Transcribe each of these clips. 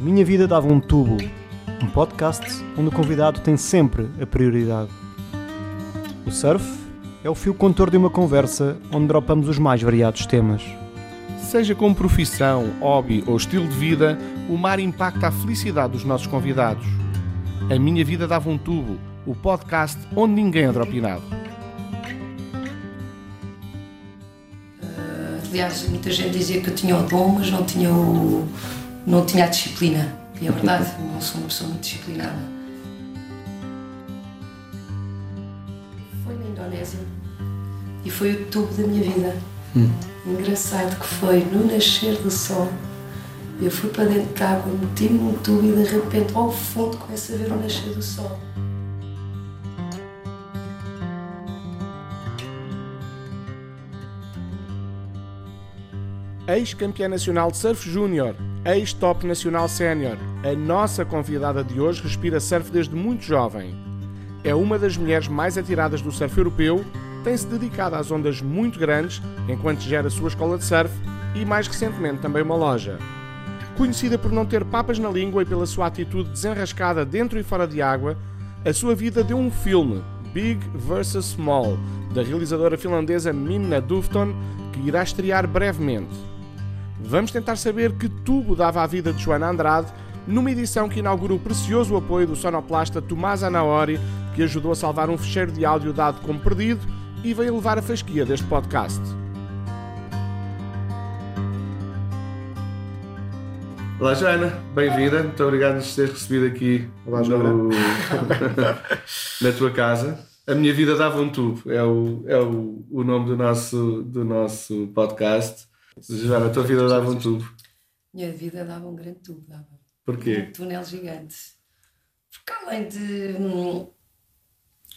A Minha Vida Dava um Tubo, um podcast onde o convidado tem sempre a prioridade. O surf é o fio contor de uma conversa onde dropamos os mais variados temas. Seja como profissão, hobby ou estilo de vida, o mar impacta a felicidade dos nossos convidados. A Minha Vida Dava um Tubo, o podcast onde ninguém é dropinado. Aliás, muita gente dizia que eu tinha o dom, mas não tinha, o, não tinha a disciplina. E é verdade, não sou uma pessoa muito disciplinada. Foi na Indonésia e foi o tubo da minha vida. Engraçado que foi no nascer do sol. Eu fui para dentro de água, meti-me num tubo e de repente ao fundo começo a ver o nascer do sol. Ex-campeã nacional de surf júnior, ex-top nacional sénior, a nossa convidada de hoje respira surf desde muito jovem. É uma das mulheres mais atiradas do surf europeu, tem-se dedicado às ondas muito grandes enquanto gera a sua escola de surf e, mais recentemente, também uma loja. Conhecida por não ter papas na língua e pela sua atitude desenrascada dentro e fora de água, a sua vida deu um filme, Big vs. Small, da realizadora finlandesa Minna Dufton, que irá estrear brevemente. Vamos tentar saber que tubo dava à vida de Joana Andrade numa edição que inaugura o precioso apoio do sonoplasta Tomás Anaori, que ajudou a salvar um fecheiro de áudio dado como perdido e veio levar a fasquia deste podcast. Olá Joana, bem-vinda. Muito obrigado por teres recebido aqui Olá, no- na tua casa. A minha vida dava um tubo, é o, é o, o nome do nosso, do nosso podcast. Joana, a tua vida dava um tubo. Minha vida dava um grande tubo, dava. Porquê? Um túnel gigante. Porque além de. hum,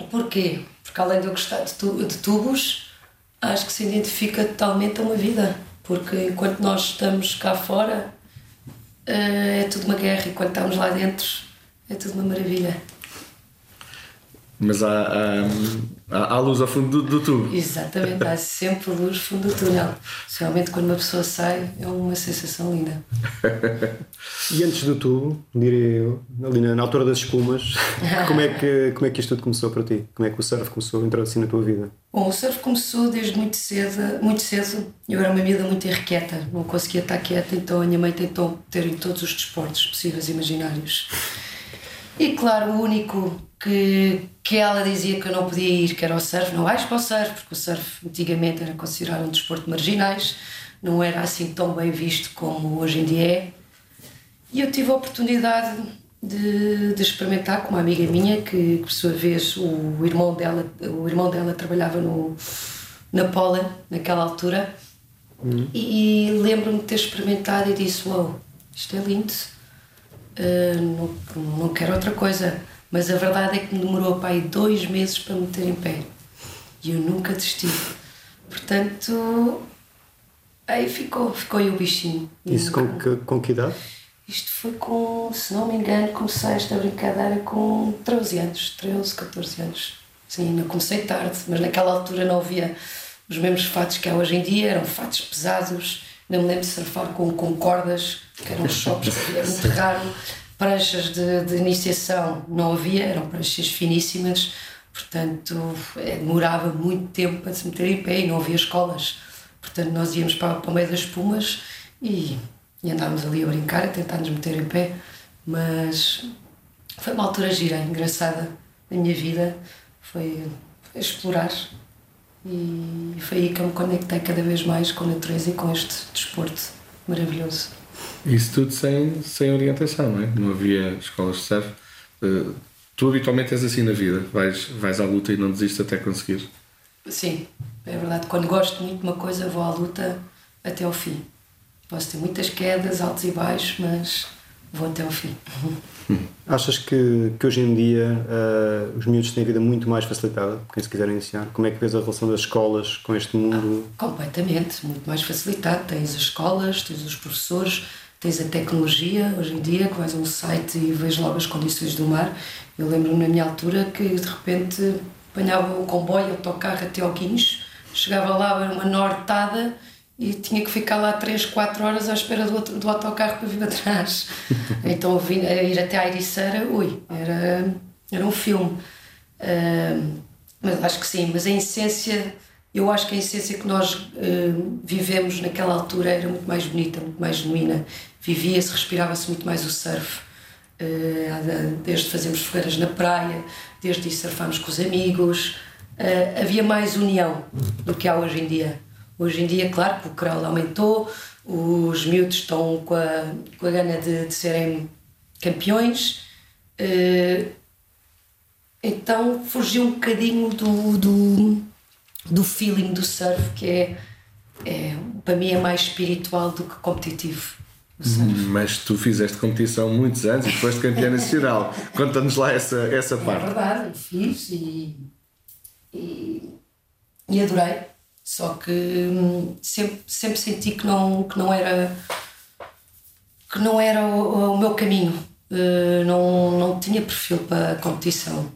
Porquê? Porque além de eu gostar de, tu- de tubos, acho que se identifica totalmente a uma vida. Porque enquanto nós estamos cá fora, eh, é tudo uma guerra, e quando estamos lá dentro, é tudo uma maravilha. Mas há, há, há, há luz ao fundo do, do tubo. Exatamente, há sempre luz no fundo do túnel. Realmente, quando uma pessoa sai, é uma sensação linda. E antes do tubo, diria eu, ali na, na altura das espumas, como é, que, como é que isto tudo começou para ti? Como é que o surf começou a entrar assim na tua vida? Bom, o surf começou desde muito cedo, muito cedo. Eu era uma miúda muito irrequieta, não conseguia estar quieta, então a minha mãe tentou ter em todos os desportos possíveis e imaginários. E claro, o único que, que ela dizia que eu não podia ir, que era o surf, não vais para o surf, porque o surf antigamente era considerado um desporto de marginais, não era assim tão bem visto como hoje em dia é. E eu tive a oportunidade de, de experimentar com uma amiga minha, que por sua vez o irmão dela, o irmão dela trabalhava no, na Pola naquela altura. E lembro-me de ter experimentado e disse: Uau, isto é lindo, Uh, não, não quero outra coisa. Mas a verdade é que me demorou aí dois meses para me meter em pé. E eu nunca desisti. Portanto, aí ficou, ficou aí o bichinho. Isso com que, com que idade? isto foi com, se não me engano, comecei esta brincadeira com 13 anos, 13, 14 anos. Sim, ainda comecei tarde, mas naquela altura não havia os mesmos fatos que há hoje em dia, eram fatos pesados. Não me lembro de surfar com, com cordas, que eram choques, que era muito raro. Pranchas de, de iniciação não havia, eram pranchas finíssimas, portanto eh, demorava muito tempo para se meter em pé e não havia escolas. Portanto, nós íamos para, para o meio das espumas e e andávamos ali a brincar, a tentar nos meter em pé, mas foi uma altura gira, engraçada da minha vida, foi, foi explorar e foi aí que eu me conectei cada vez mais com a natureza e com este desporto maravilhoso. Isso tudo sem, sem orientação, não é? Não havia escolas de surf. Eh, tu habitualmente és assim na vida, vais, vais à luta e não desistes até conseguir. Sim, é verdade, quando gosto muito de uma coisa vou à luta até ao fim. Posso ter muitas quedas, altos e baixos, mas vou até ao fim. Achas que, que hoje em dia ah, os miúdos têm a vida muito mais facilitada, quem se quiser iniciar? Como é que vês a relação das escolas com este mundo? Completamente, muito mais facilitado. Tens as escolas, tens os professores, tens a tecnologia. Hoje em dia, que vais a um site e vês logo as condições do mar. Eu lembro-me na minha altura que de repente apanhava o comboio, o autocarro até ao Guincho, chegava lá, era uma nortada e tinha que ficar lá 3, 4 horas à espera do, outro, do autocarro para vir para trás. então vim, ir até a Ericeira, ui, era, era um filme. Uh, mas acho que sim, mas a essência, eu acho que a essência que nós uh, vivemos naquela altura era muito mais bonita, muito mais genuína. Vivia-se, respirava-se muito mais o surf. Uh, desde fazermos fogueiras na praia, desde surfarmos com os amigos. Havia mais união do que há hoje em dia. Hoje em dia, claro que o crawl aumentou, os miúdos estão com a, com a gana de, de serem campeões. Uh, então fugiu um bocadinho do, do, do feeling do surf, que é, é, para mim é mais espiritual do que competitivo. Mas tu fizeste competição muitos anos e foste campeã nacional. Conta-nos lá essa, essa parte. É verdade, fiz e, e, e adorei. Só que hum, sempre, sempre senti que não, que não era que não era o, o meu caminho. Uh, não, não tinha perfil para a competição.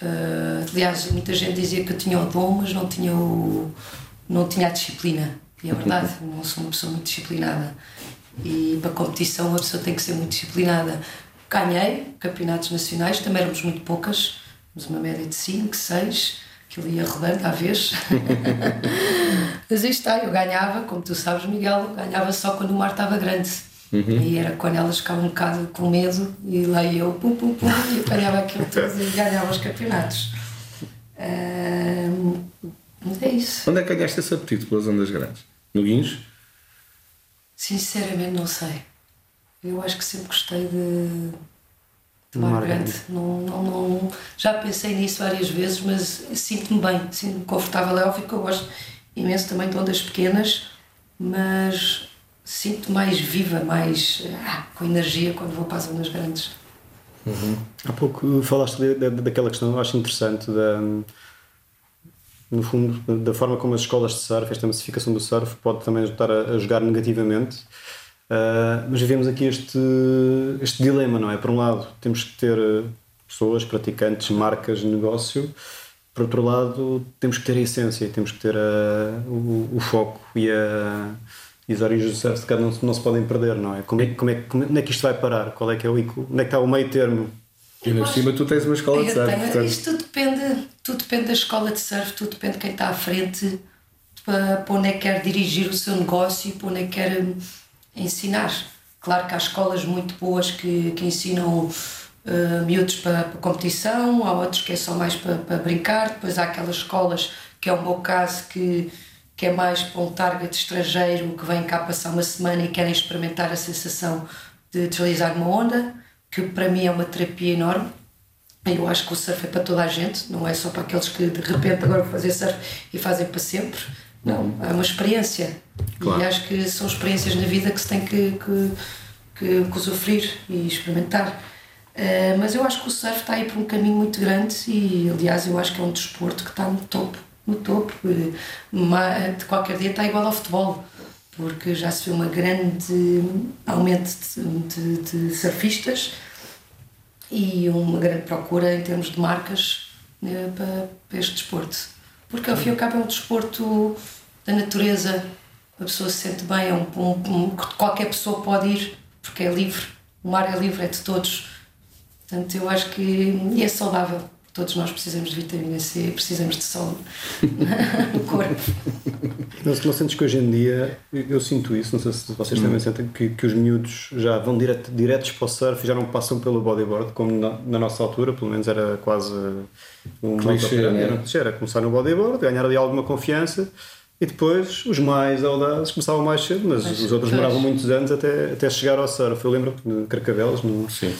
Uh, aliás, muita gente dizia que eu tinha o dom, mas não tinha, o, não tinha a disciplina. E é verdade, não sou uma pessoa muito disciplinada. E para a competição, uma pessoa tem que ser muito disciplinada. Ganhei campeonatos nacionais, também éramos muito poucas, temos uma média de 5, 6 aquilo ia rodando à vez. Mas aí está, eu ganhava, como tu sabes, Miguel, ganhava só quando o mar estava grande. Uhum. E era quando elas ficavam um bocado com medo e lá eu, pum, pum, pum, e apanhava aquilo tudo e ganhava os campeonatos. é isso. Onde é que ganhaste esse apetite pelas ondas grandes? No Guinhos? Sinceramente, não sei. Eu acho que sempre gostei de Mar grande. Não, não, não, já pensei nisso várias vezes, mas sinto-me bem, sinto-me confortável. É óbvio que eu gosto imenso também de ondas pequenas, mas sinto mais viva, mais ah, com energia quando vou para as ondas grandes. Uhum. Há pouco falaste de, de, daquela questão, acho interessante, da, no fundo, da forma como as escolas de surf, esta massificação do surf, pode também estar a, a jogar negativamente Uh, mas vivemos aqui este, este dilema, não é? Por um lado, temos que ter pessoas, praticantes, marcas de negócio. Por outro lado, temos que ter a essência, temos que ter a, o, o, foco e, a, e as origens do surf de não, não se podem perder, não é? Como é, como é? como é que isto vai parar? Qual é que é o, onde é que está o meio termo? E na cima tu tens uma escola de surf. Tenho, portanto... Isto tudo depende, tudo depende da escola de surf, tudo depende de quem está à frente, para, para onde é que quer dirigir o seu negócio e para onde é que quer ensinar. Claro que há escolas muito boas que, que ensinam uh, miúdos para, para competição, há outros que é só mais para, para brincar, depois há aquelas escolas, que é o meu caso, que, que é mais para um target estrangeiro que vem cá passar uma semana e querem experimentar a sensação de deslizar uma onda, que para mim é uma terapia enorme. Eu acho que o surf é para toda a gente, não é só para aqueles que de repente agora vão fazer surf e fazem para sempre. Não, é uma experiência. Claro. E acho que são experiências na vida que se tem que, que, que, que usufruir e experimentar. Uh, mas eu acho que o surf está aí por um caminho muito grande e, aliás, eu acho que é um desporto que está no topo. No topo. De qualquer dia está igual ao futebol, porque já se vê uma grande aumento de, de, de surfistas e uma grande procura em termos de marcas né, para, para este desporto. Porque ao fim e ao cabo é um desporto da natureza, a pessoa se sente bem, é um, um, um, qualquer pessoa pode ir, porque é livre, o mar é livre, é de todos. Portanto, eu acho que e é saudável. Todos nós precisamos de vitamina C, precisamos de sol no corpo. Não, não sentes que hoje em dia, eu, eu sinto isso, não sei se vocês também hum. sentem, que, que os miúdos já vão direto, diretos para o surf e já não passam pelo bodyboard, como na, na nossa altura, pelo menos era quase um clichê, né? era começar no bodyboard, ganhar ali alguma confiança e depois os mais audazes começavam mais cedo, mas, mas os outros demoravam muitos anos até, até chegar ao surf. Eu lembro de Carcavelos, no, Sim.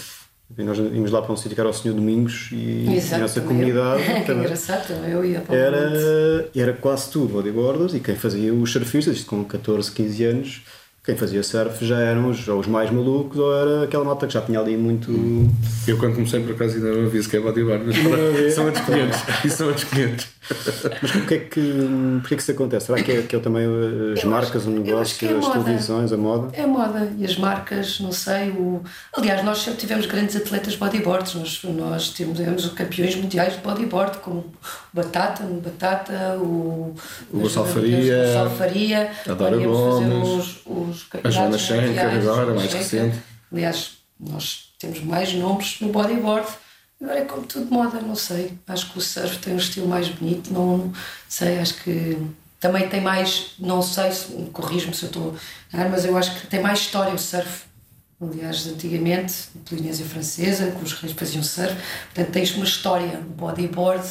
E nós íamos lá para um sítio que era o Senhor Domingos e Exato, a nossa comunidade eu. que engraçado, eu ia para era, era quase tudo bodyboarders e quem fazia os surfistas, isto com 14, 15 anos, quem fazia surf já eram os, ou os mais malucos ou era aquela malta que já tinha ali muito. Eu quando comecei por acaso ainda não aviso que é bodyboard, mas são outros 500. Isso são outros 500. Mas porquê é que, porquê é que isso acontece? Será que é, que é também as Eu marcas, acho- o negócio, é as moda. televisões, a moda? É moda e as marcas, não sei. O... Aliás, nós sempre tivemos grandes atletas bodyboards. Nós, nós tivemos campeões mundiais de bodyboard, como o Batata, o Batata, o, O Gonçalo Faria, o Gonçalo Faria, a fazer Gomes, os, os a Joana Schenker agora, mais recente. Aliás, nós temos mais nomes no bodyboard. Agora é como tudo moda, não sei. Acho que o surf tem um estilo mais bonito, não sei, acho que também tem mais, não sei, se- corrijo-me se eu estou a mas eu acho que tem mais história o surf. Aliás, antigamente, a Polinésia Francesa, que os reis faziam surf, portanto tens uma história. O bodyboard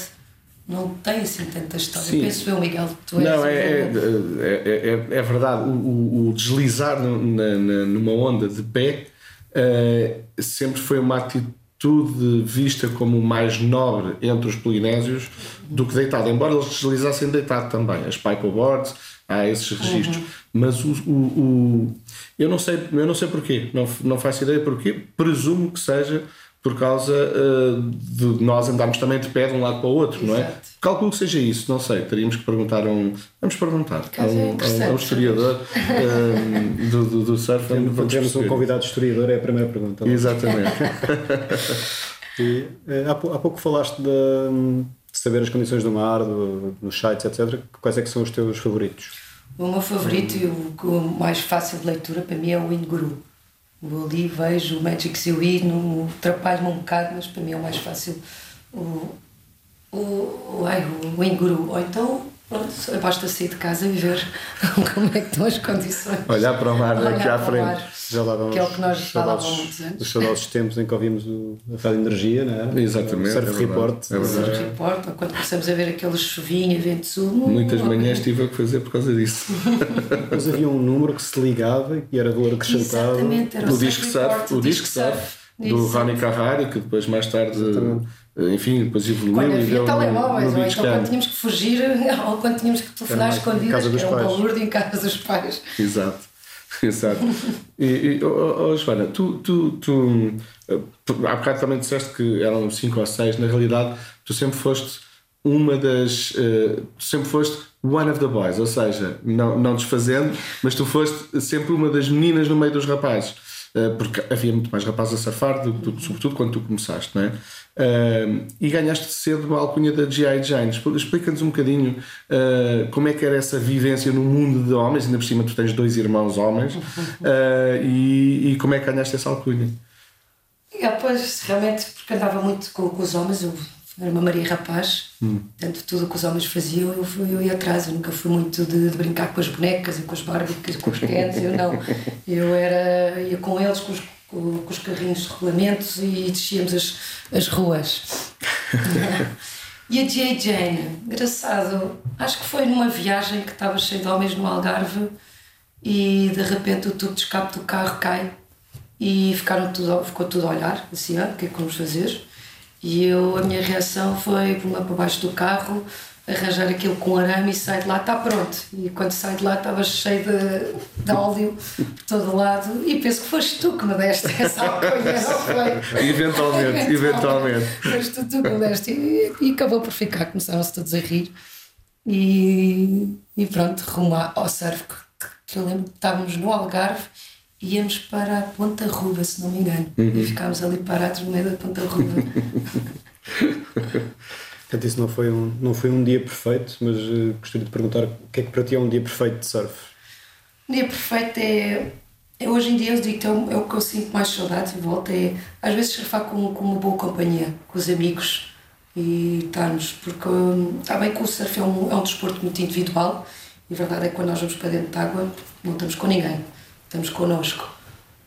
não tem assim tanta história. Sim. Penso eu, Miguel, tu és. Não, é, é, é, é- é verdade. O, o- o deslizar na- na- numa onda de pé eh, sempre foi uma atitude vista como mais nobre entre os polinésios do que deitado, embora eles deslizassem deitado também. As paddleboards, há esses registros. Mas o, o, o- eu, não sei, eu não sei porquê, não, não faço ideia porquê. Presumo que seja por causa eh, de nós andarmos também de pé de um lado para o outro, não é? Exato. Calculo que seja isso, não sei. Teríamos que perguntar a um. Vamos perguntar. A é um, a um- historiador um, do, do, do surf. Quando vamos temos um convidado historiador, é a primeira pergunta. Exatamente. E, eh, há, há pouco falaste de, de saber as condições do mar, do, dos sites, etc. Quais é que são os teus favoritos? O meu favorito e o, o mais fácil de leitura para mim é o Inguru. Vou ali, vejo o Magic Zui, atrapalho-me um bocado, mas para mim é o mais fácil. O, o, o, ai, o Inguru. Ou então, basta sair de casa e ver como é que estão as condições. Olhar para o mar Olhar aqui à para o frente. mar. Já lá vamos Que é o que nós os falávamos muitos anos. Os saudosos tempos em que ouvimos o, a Rádio Energia, não é? Exatamente, O Surf é Report. é verdade. Não importa, ou quando começamos a ver aqueles chuvinha, vento sul. Muitas manhãs tive a que fazer por causa disso. Depois havia um número que se ligava e era valor acrescentado. Exatamente, era O Surf disco Report, surf, o disco surf do Isso. Ronnie Carrari, que depois mais tarde, enfim, depois evoluiu Quando e havia deu no, telemóveis, no ou então quando tínhamos que fugir, ou quando tínhamos que telefonar Era escondidas, que era um pais. balúrdio em casa dos pais. Exato. Exato. E, e oh, oh, Joana, tu, tu, tu eh, há bocado também disseste que eram cinco ou seis, na realidade tu sempre foste uma das eh, tu sempre foste one of the boys, ou seja, não, não desfazendo, mas tu foste sempre uma das meninas no meio dos rapazes. Eh, porque havia muito mais rapazes a surfar, do, do, sobretudo quando tu começaste, não é? Eh, e ganhaste cedo a alcunha da G.I. Jane. Expl- Explica-nos um bocadinho eh, como é que era essa vivência no mundo de homens, ainda por cima tu tens dois irmãos homens, eh, e, e como é que ganhaste essa alcunha? E depois, realmente, porque andava muito com, com os homens, eu era uma Maria Rapaz, portanto, tudo o que os homens faziam, eu, fui, eu ia atrás. Eu nunca fui muito de, de brincar com as bonecas e com as barbicas, com os Kens, eu não. Eu era, ia com eles, com os, com os carrinhos de regulamentos e descíamos as, as ruas. E a J. Jane, engraçado, acho que foi numa viagem que estava cheio de homens no Algarve e de repente o tubo de escape do carro cai e ficaram tudo, ficou tudo a olhar, assim, ah, o que é que vamos fazer? E eu, a minha reação foi lá para baixo do carro, arranjar aquilo com arame e sair de lá, está pronto. E quando saí de lá estava cheio de, de óleo por todo lado e penso que foste tu que me deste essa alcunha, não foi? Eventualmente, eventualmente. Foste tu, que me deste e, e acabou por ficar, começaram-se todos a rir e, e pronto, rumo ao surf, que, que eu lembro que estávamos no Algarve íamos para a Ponta Ruba, se não me engano, e ficámos ali parados no meio da Ponta Ruba. Portanto, isso não foi um, não foi um dia perfeito, mas eh, gostaria de perguntar o que é que para ti é um dia perfeito de surf? O dia perfeito é, é hoje em dia eu digo que é o, é o que eu sinto mais saudade e volta é às vezes surfar com, com uma boa companhia, com os amigos e estarmos, porque hum, está bem que o surf é um, é um desporto muito individual e a verdade é que quando nós vamos para dentro de água não estamos com ninguém, estamos connosco.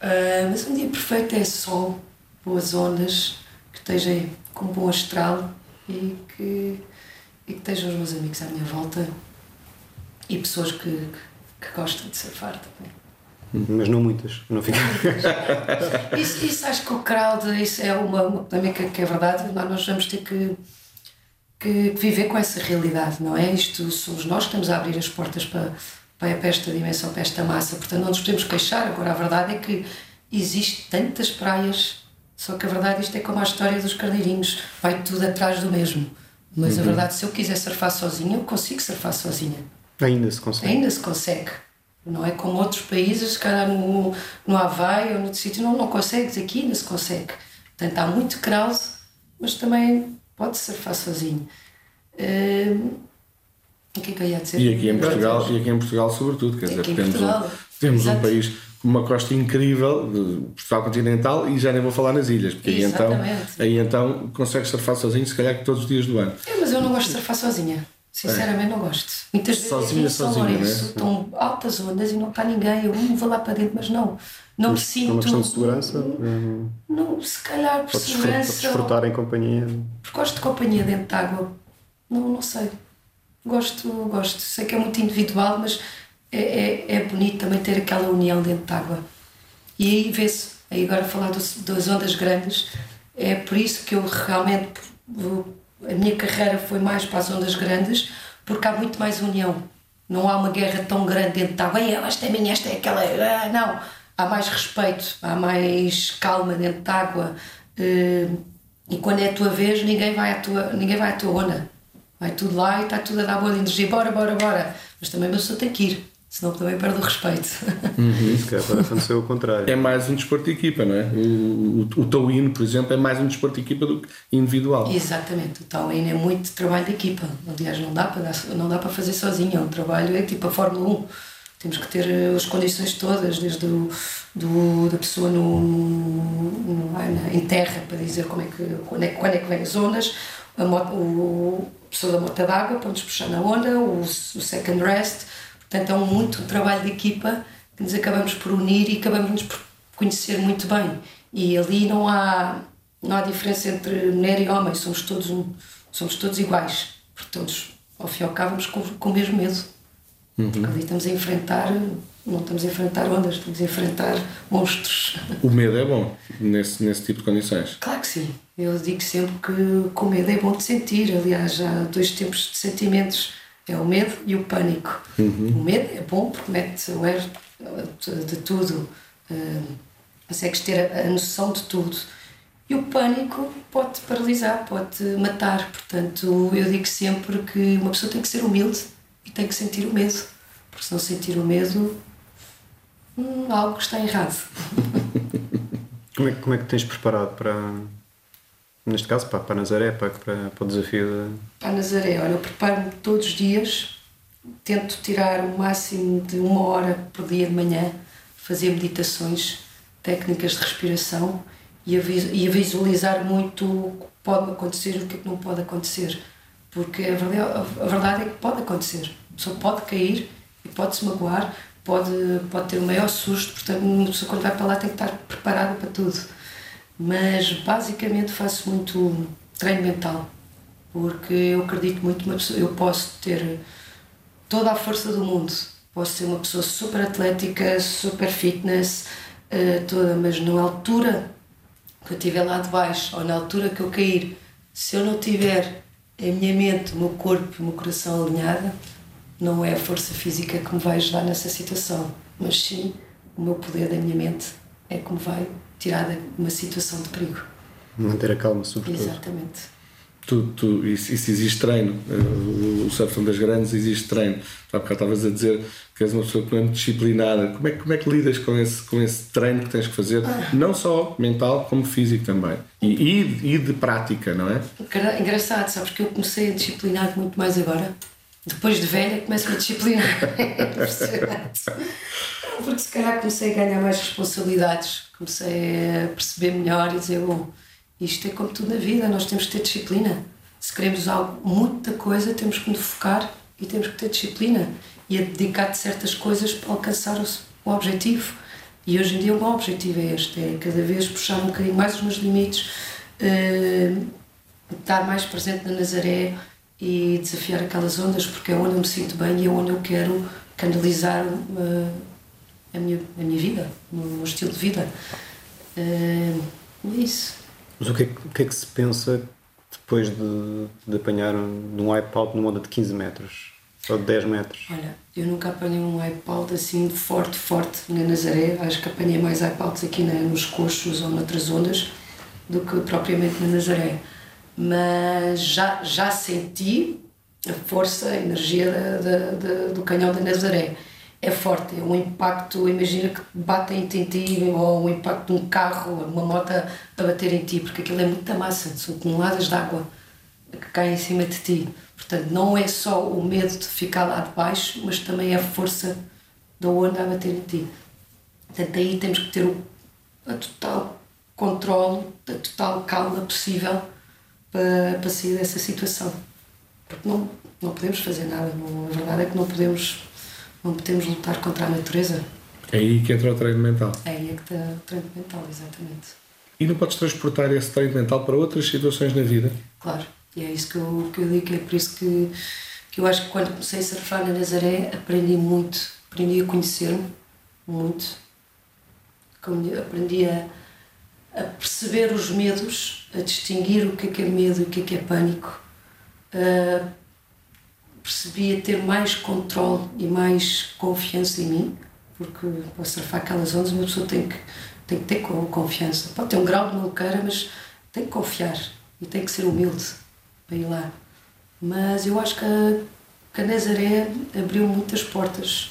Ah, mas um dia perfeito é sol, boas ondas, que esteja com bom astral e que, e que estejam os meus amigos à minha volta e pessoas que, que, que gostam de surfar também. Mas não muitas, não fica. Isso, isso acho que o crowd, isso é uma, uma também que, é verdade, nós nós vamos ter que, que viver com essa realidade, não é? Isto somos nós que estamos a abrir as portas para, para, esta dimensão, para esta massa. Portanto, não nos podemos queixar. Agora, a verdade é que existe tantas praias, só que a verdade isto é como a história dos carneirinhos, vai tudo atrás do mesmo. Mas uhum. a verdade, se eu quiser surfar sozinha, eu consigo surfar sozinha. Ainda se consegue. Ainda se consegue. Não é como outros países, se calhar no, no Havaí ou noutro sítio, não, não consegues, aqui ainda se consegue. Portanto, há muito crowd, mas também pode surfar sozinho. Uh, o que é que eu ia dizer? E aqui em Portugal, e aqui em Portugal sobretudo, quer dizer, temos, um, temos um país com uma costa incrível, de Portugal continental, e já nem vou falar nas ilhas, porque aí então, aí então consegues surfar sozinho, se calhar que todos os dias do ano. É, mas eu não gosto de surfar sozinha. Sinceramente, é. não gosto. Muitas vezes sozinha, São sozinha, Lourenço, né? estão altas ondas e não está ninguém. Eu vou lá para dentro, mas não. Não me sinto. É uma questão de segurança? Não, não se calhar por segurança. Para desfrutar em companhia. Porque gosto de companhia dentro de água. Não, não sei. Gosto, gosto. Sei que é muito individual, mas é, é, é bonito também ter aquela união dentro de água. E aí vê-se. Aí agora falar do, das ondas grandes, é por isso que eu realmente a minha carreira foi mais para as ondas grandes, porque há muito mais união. Não há uma guerra tão grande dentro da água, esta é minha, esta é aquela. Ah, não. Há mais respeito, há mais calma dentro da água. Eh, e quando é a tua vez, ninguém vai à tua, ninguém vai à tua onda. Vai tudo lá e está tudo a dar boa energia. Bora, bora, bora. Mas também a pessoa tem que ir senão também perde o respeito. Uhum. Isso que é, pode acontecer o contrário. É mais um desporto de equipa, não é? O, o, o Towin, por exemplo, é mais um desporto de equipa do que individual. Exatamente, o Towin é muito trabalho de equipa. Aliás, não dá para, não dá para fazer sozinho, é um trabalho, é tipo a Fórmula 1. Temos que ter eh, as condições todas, desde o, do, da pessoa no, no, em terra, para dizer como é que, quando, é, quando é que vem as zonas, a, moto, o, pessoa da moto d'água para nos puxar na onda, o, o second rest, Portanto, é um muito trabalho de equipa que nos acabamos por unir e acabamos por conhecer muito bem. E ali não há, não há diferença entre mulher e homem, somos todos, somos todos iguais. Porque todos, ao fim e ao cabo, vamos com, com o mesmo medo. Uhum. Porque ali estamos a enfrentar, não estamos a enfrentar ondas, estamos a enfrentar monstros. O medo é bom nesse, nesse tipo de condições? Claro que sim. Eu digo sempre que com medo é bom de sentir. Aliás, há dois tipos de sentimentos é o medo e o pânico. Uhum. O medo é bom porque mete o er de tudo, uh, consegues ter a, a noção de tudo. E o pânico pode paralisar, pode matar. Portanto, eu digo sempre que uma pessoa tem que ser humilde e tem que sentir o medo. Porque se não sentir o medo, hum, algo está errado. como, é, como é que tens preparado para, neste caso para, para Nazaré, para, para, para o desafio de... Para Nazaré, olha, eu preparo-me todos os dias, tento tirar o máximo de uma hora por dia de manhã, fazer meditações, técnicas de respiração e a, visualizar muito o que pode acontecer e o que, é que não pode acontecer. Porque a verdade, a verdade é que pode acontecer. A pessoa pode cair e pode se magoar, pode, pode ter o maior susto, portanto, uma pessoa quando vai para lá tem que estar preparada para tudo. Mas basicamente faço muito treino mental, porque eu acredito muito uma pessoa, eu posso ter toda a força do mundo, posso ser uma pessoa super atlética, super fitness, uh, toda, mas na altura que eu estiver lá de baixo ou na altura que eu cair, se eu não tiver a minha mente, o meu corpo, o meu coração alinhada, não é a força física que me vai ajudar nessa situação, mas sim o meu poder da minha mente é que me vai tirada de uma situação de perigo. Manter a calma, sobretudo. Exatamente. Tu, tu, isso, isso existe treino. O surf das grandes existe treino. Há bocado estavas a dizer que és uma pessoa que não é muito disciplinada. Como é, como é que lidas com esse, com esse treino que tens que fazer? Ah. Não só mental, como físico também. E, e, e de prática, não é? Engraçado, sabes que eu comecei a disciplinar muito mais agora. Depois de velha, começo-me a disciplinar. Porque se calhar comecei a ganhar mais responsabilidades, comecei a perceber melhor e dizer: bom, isto é como tudo na vida, nós temos que ter disciplina. Se queremos algo, muita coisa, temos que nos focar e temos que ter disciplina e a dedicar de certas coisas para alcançar o, o objetivo. E hoje em dia o meu objetivo é este: é cada vez puxar um bocadinho mais os meus limites, uh, estar mais presente na Nazaré e desafiar aquelas ondas, porque é onde eu me sinto bem e é onde eu quero canalizar. Uh, a minha, a minha vida, o meu estilo de vida. Uh, é isso. Mas o que, é, o que é que se pensa depois de, de apanhar um, um wipeout numa onda de 15 metros? Ou de 10 metros? Olha, eu nunca apanhei um iPod assim forte, forte na Nazaré. Acho que apanhei mais iPods aqui nos coxos ou noutras ondas do que propriamente na Nazaré. Mas já, já senti a força, a energia da, da, do canhão da Nazaré. É forte, é um impacto, imagina que batem em ti ou um impacto de um carro, uma moto a bater em ti, porque aquilo é muita massa, são toneladas de água que caem em cima de ti. Portanto, não é só o medo de ficar lá de baixo, mas também a força da onda a bater em ti. Portanto, aí temos que ter o a total controle, a total calma possível para, para sair dessa situação. Porque não, não podemos fazer nada, não, a verdade é que não podemos, não podemos lutar contra a natureza. É aí que entra o treino mental. É aí é que está o treino mental, exatamente. E não podes transportar esse treino mental para outras situações na vida? Claro, e é isso que eu, que eu digo, é por isso que, que eu acho que quando comecei a surfar na Nazaré aprendi muito, aprendi a conhecer-me muito, aprendi a, a perceber os medos, a distinguir o que é que é medo e o que é que é pânico. Uh, percebi a ter mais controle e mais confiança em mim, porque para surfar aquelas ondas uma pessoa tem que, tem que ter confiança. Pode ter um grau de maluqueira, mas tem que confiar e tem que ser humilde para ir lá. Mas eu acho que a, que a Nazaré abriu muitas portas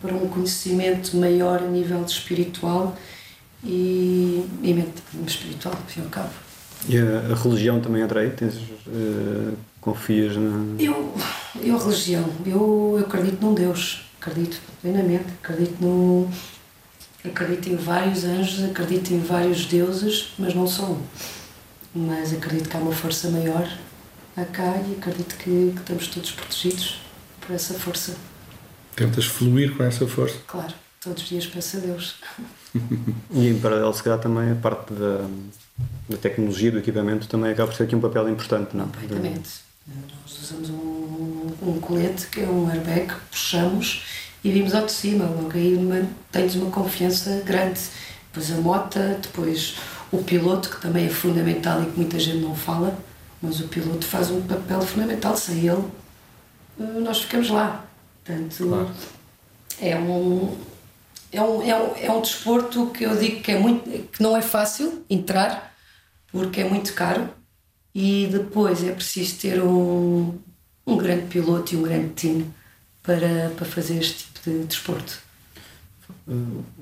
para um conhecimento maior a nível espiritual e, e mente espiritual, ao fim e ao cabo. E a, a, religião também entra aí? Tens, uh, confias na. Eu, eu, religião, eu, eu acredito num Deus, acredito plenamente, acredito no. Acredito em vários anjos, acredito em vários deuses, mas não sou um. Mas acredito que há uma força maior a cá e acredito que, que estamos todos protegidos por essa força. Tentas fluir com essa força? Claro, todos os dias peço a Deus. e em paralelo, se calhar, também a parte da, da tecnologia, do equipamento, também acaba por ter aqui um papel importante, não? Completamente. Nós usamos um, um colete que é um airbag, puxamos e vimos ao de cima. Logo aí uma, tens uma confiança grande. Depois a moto, depois o piloto, que também é fundamental e que muita gente não fala, mas o piloto faz um papel fundamental. Sem ele, nós ficamos lá. Portanto, claro. é um é um, é um, é um desporto que eu digo que, é muito, que não é fácil entrar, porque é muito caro, e depois é preciso ter um, um grande piloto e um grande time para, para fazer este tipo de desporto.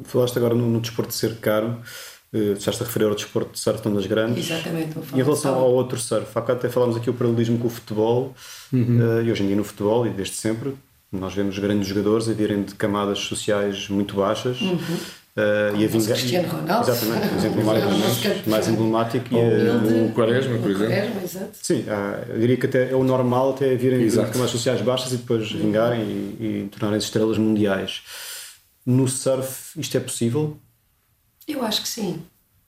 Falaste agora no, no desporto de ser caro, uh, estás a referir ao desporto de surf das grandes. Exatamente. Em relação ao outro surf, há até falámos aqui o paralelismo com o futebol, uhum. uh, e hoje em dia no futebol, e desde sempre, nós vemos grandes jogadores a virem de camadas sociais muito baixas. Uhum. Uh, e a vingar... Cristiano Ronaldo. Exatamente, um exemplo mais, mais emblemático. Ou e, o Quaresma, por exemplo. Quaresma, exato. Sim, uh, eu diria que até é o normal até virem de camadas sociais baixas e depois vingarem e, e tornarem-se estrelas mundiais. No surf isto é possível? Eu acho que sim,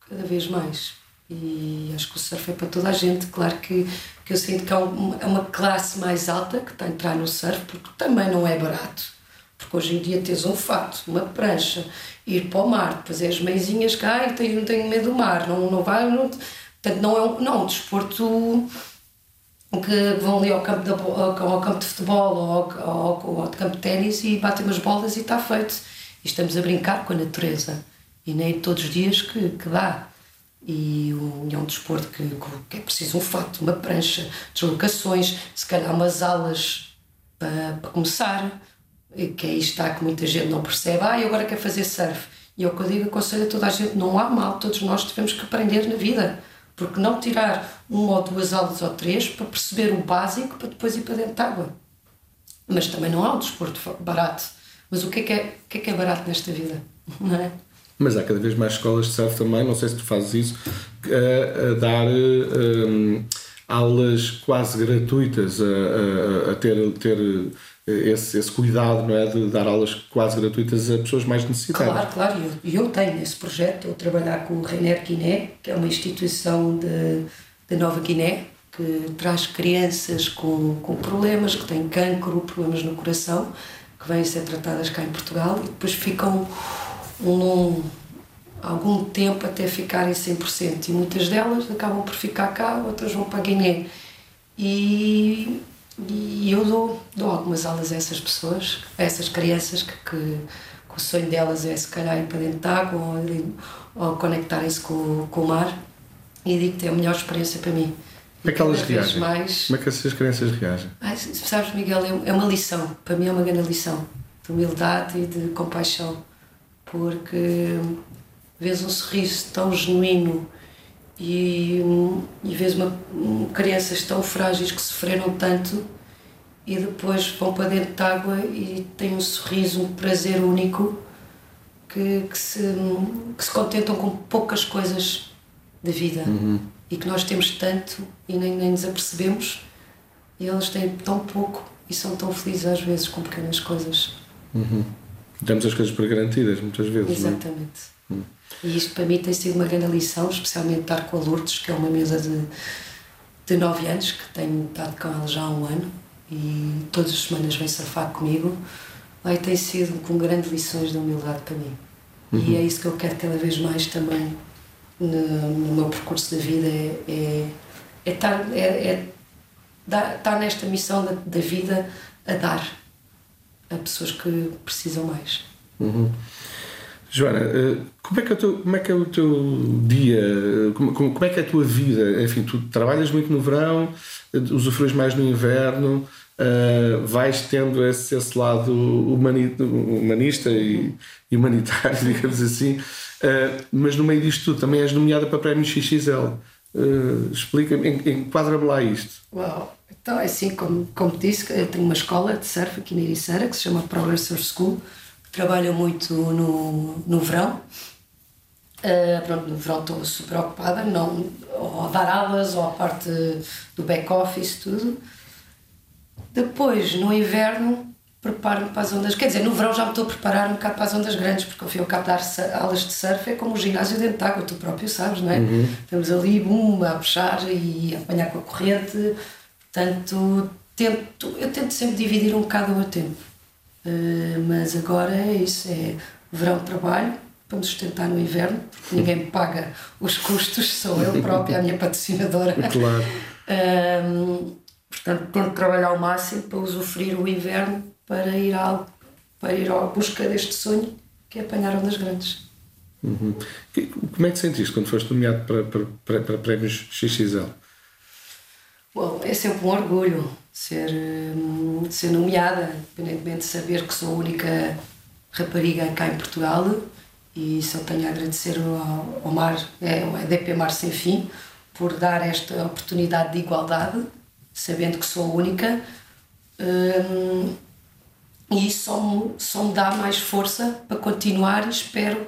cada vez mais. E acho que o surf é para toda a gente. Claro que que eu sinto que é, é uma classe mais alta que está a entrar no surf, porque também não é barato. Porque hoje em dia tens um fato, uma prancha, ir para o mar, depois é as meizinhas cá e não tenho medo do mar, não, não vai. Não, portanto, não é um, não, é um desporto que vão ali ao campo de, ao campo de futebol ou ao, ao, ao campo de ténis e batem umas bolas e está feito. E estamos a brincar com a natureza. E nem todos os dias que, que dá e um, é um desporto que, que é preciso um fato, uma prancha, deslocações, se calhar umas aulas para, para começar, que aí está que muita gente não percebe, ah, eu agora quero fazer surf. E é o que eu digo, aconselho a toda a gente, não há mal, todos nós tivemos que aprender na vida, porque não tirar uma ou duas aulas ou três para perceber o básico para depois ir para dentro de água. Mas também não há um desporto barato. Mas o que é que é, o que é, que é barato nesta vida? Não é? Mas há cada vez mais escolas de surf também, não sei se tu fazes isso, a, a dar um, aulas quase gratuitas, a, a, a ter, ter esse, esse, cuidado não é, de dar aulas quase gratuitas a pessoas mais necessitadas. Claro, claro, e eu, eu, tenho esse projeto, eu trabalhar com o Reiner Guiné, que é uma instituição de, de Nova Guiné, que traz crianças com, com problemas, que têm cancro, problemas no coração, que vêm ser tratadas cá em Portugal e depois ficam um, algum tempo até ficarem 100%. E muitas delas acabam por ficar cá, outras vão para Guiné. E E eu dou, dou algumas aulas a essas pessoas, a essas crianças que, que, que o sonho delas é se calhar ir para dentro de água ou, ou conectarem-se com, com o mar. E digo que é a melhor experiência para mim. Como é que elas reagem? Mais... Como é que essas crianças reagem? Ai, sabes, Miguel, é, é uma lição. Para mim é uma grande lição de humildade e de compaixão. Porque vês um sorriso tão genuíno e, e vês uma, crianças tão frágeis que sofreram tanto e depois vão para dentro de água e têm um sorriso, um prazer único que, que, se, que se contentam com poucas coisas da vida uhum. e que nós temos tanto e nem, nem nos apercebemos e eles têm tão pouco e são tão felizes às vezes com pequenas coisas. Uhum. Damos as coisas por garantidas muitas vezes. É? Exatamente. Uhum. E isto para mim tem sido uma grande lição, especialmente estar com a Lourdes, que é uma mesa de, de 9 anos, que tenho estado com ela já há um ano e todas as semanas vem surfar comigo. Aí tem sido com grandes lições de humildade para mim. Uhum. E é isso que eu quero cada vez mais também no, no meu percurso da vida: é, é, é, estar, é, é dar, estar nesta missão da, da vida a dar a pessoas que precisam mais. Uhum. Joana, eh, como é, que é o teu, como é que é o teu dia? Como, como é que é a tua vida? Enfim, tu trabalhas muito no verão, usufruis mais no inverno, uh, vais tendo esse, esse lado humani, humanista e, e, humanitário, digamos assim, uh, mas no meio disto tudo também és nomeada para prémios XXL. Uh, Explica-me, enquadra-me lá isto. Uau! Então, é assim, como, como disse, eu tenho uma escola de surf aqui na Ericeira que se chama Progress Surf School trabalho muito no, no verão. Uh, pronto, no verão estou super ocupada, não, ou a dar aulas, ou a parte do back-office, tudo. Depois, no inverno, preparo-me para as ondas. Quer dizer, no verão já me estou a preparar um bocado para as ondas grandes, porque ao fim e ao cabo dar aulas de surf é como o ginásio dentro de água, tu próprio sabes, não é? Uhum. Estamos ali, bum, a puxar e a apanhar com a corrente. Portanto, tento, eu tento sempre dividir um bocado o meu tempo. Uh, mas agora é isso, é verão trabalho para me sustentar no inverno, porque ninguém me paga os custos, sou eu própria, a minha patrocinadora. Claro. Portanto, tento trabalhar ao máximo para usufruir o inverno para ir, ao, para ir à busca deste sonho que é apanhar ondas grandes. Uhum. Como é que sentiste quando foste nomeado para, para, para, para prémios XXL? Bom, é sempre um orgulho ser, hum, ser nomeada, independentemente de saber que sou a única rapariga cá em Portugal e só tenho a agradecer ao, ao Mar, é, ao EDP Mar Sem Fim, por dar esta oportunidade de igualdade, sabendo que sou a única. Hum, e isso só me, só me dá mais força para continuar e espero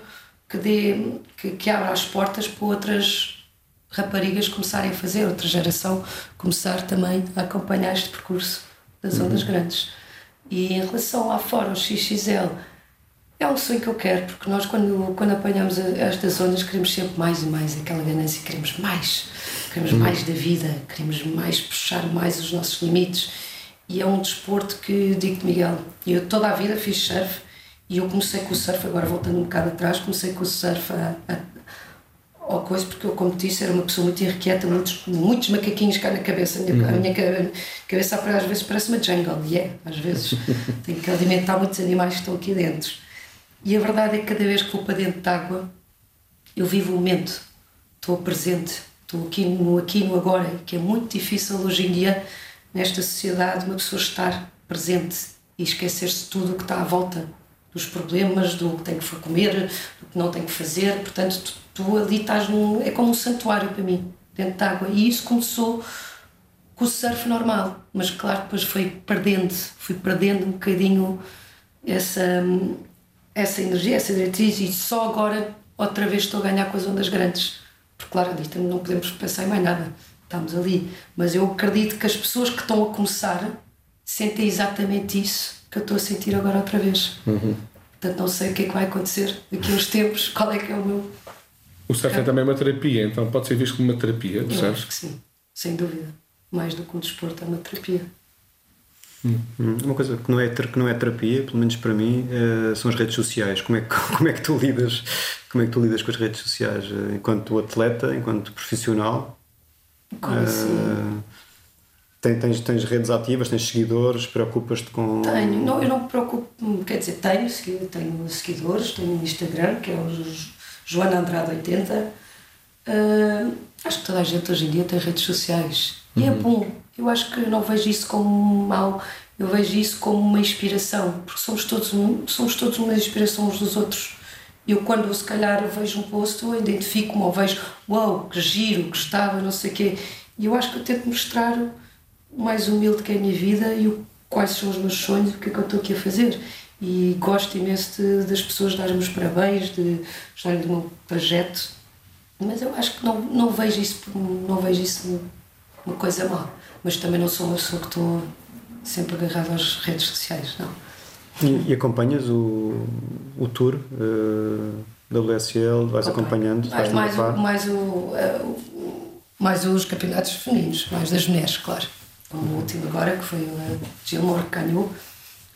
que, dê, que, que abra as portas para outras raparigas começarem a fazer, outra geração começar também a acompanhar este percurso das ondas uhum. grandes. E em relação lá fora, o XXL, é um sonho que eu quero, porque nós, quando, quando apanhamos estas ondas, queremos sempre mais e mais, aquela ganância, queremos mais, queremos uhum. mais da vida, queremos mais puxar mais os nossos limites. E é um desporto que, digo-te, Miguel, eu toda a vida fiz surf e eu comecei com o surf, agora voltando um bocado atrás, comecei com o surf a, a ou coisa, porque eu, como disse, era uma pessoa muito irrequieta, muitos, muitos macaquinhos cá na cabeça. A minha, uhum. a minha cabeça, às vezes, parece uma jungle, e é, às vezes. Tenho que alimentar muitos animais que estão aqui dentro. E a verdade é que cada vez que vou para dentro de água, eu vivo o momento, estou presente, estou aqui no aqui no agora, que é muito difícil hoje em dia, nesta sociedade, uma pessoa estar presente e esquecer-se tudo o que está à volta dos problemas, do que tem que comer, do que não tem que fazer. Portanto, tu, tu ali estás num. é como um santuário para mim, dentro de água. E isso começou com o surf normal, mas claro, depois foi perdendo, fui perdendo um bocadinho essa, essa energia, essa diretriz, e só agora outra vez estou a ganhar com as ondas grandes. Porque, claro, ali não podemos pensar em mais nada, estamos ali. Mas eu acredito que as pessoas que estão a começar sentem exatamente isso que eu estou a sentir agora outra vez. Uhum. Portanto, não sei o que é que vai acontecer daqui a uns tempos, qual é que é o meu. O surf é também uma terapia, então pode ser visto como uma terapia, eu percebes? acho que sim, sem dúvida. Mais do que um desporto, é uma terapia. Hum. hum. Uma coisa que não é, que não é terapia, pelo menos para mim, uh, são as redes sociais. Como é, que, como é que tu lidas? Como é que tu lidas com as redes sociais? Uh, enquanto atleta, enquanto profissional? Como assim? Uh, Tens, tens, tens redes ativas, tens seguidores, preocupas-te com. Tenho, não, eu não me preocupo, quer dizer, tenho, tenho seguidores, tenho um Instagram que é o Joana Andrade 80. Uh, acho que toda a gente hoje em dia tem redes sociais e é uhum. é bom. Eu acho que não vejo isso como mal, eu vejo isso como uma inspiração, porque somos todos, somos todos uma inspiração uns dos outros. Eu, quando se calhar vejo um post, eu identifico-me ou vejo, uau, wow, que giro, gostava, não sei o quê. E eu acho que eu tento mostrar o mais humilde que é a minha vida e o, quais são os meus sonhos, o que é que eu estou aqui a fazer. E gosto imenso de, das pessoas darem-me os parabéns, de gostarem do meu projeto, mas eu acho que não, não vejo isso não vejo isso uma coisa má. Mas também não sou uma pessoa que estou sempre agarrada às redes sociais, não. E, e acompanhas o, o tour uh, da WSL? Vais acompanhando? Mais, mais, o, mais, o, uh, mais os campeonatos femininos, mais das mulheres, claro como o último agora, que foi o Gilmore que ganhou.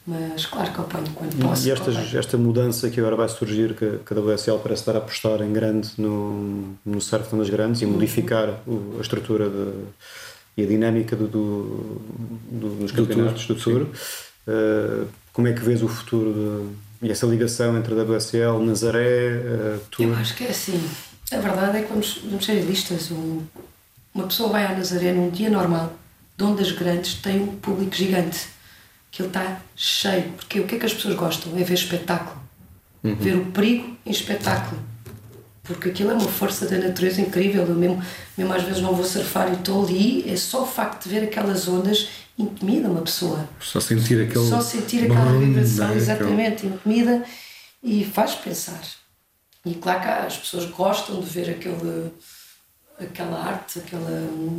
Mas claro que apanho quando posso. E esta, esta mudança que agora vai surgir, que, que a WSL parece estar a apostar em grande no, no surf das grandes e uhum. modificar o, a estrutura de, e a dinâmica do, do, do dos campeonatos do Tour. Uh, como é que vês o futuro de, e essa ligação entre a WSL, Nazaré, uh, Tour? Eu acho que é assim. A verdade é que vamos, vamos ser realistas. Um, uma pessoa vai à Nazaré num dia normal de ondas grandes tem um público gigante. Que ele está cheio. Porque o que é que as pessoas gostam? É ver espetáculo. Uhum. Ver o perigo em espetáculo. Porque aquilo é uma força da natureza incrível. Eu mesmo, mesmo às vezes não vou surfar e estou ali, é só o facto de ver aquelas ondas intimida uma pessoa. Só sentir aquele. Só sentir aquela vibração, exatamente, intimida e faz pensar. E claro que as pessoas gostam de ver aquele aquela arte, aquela,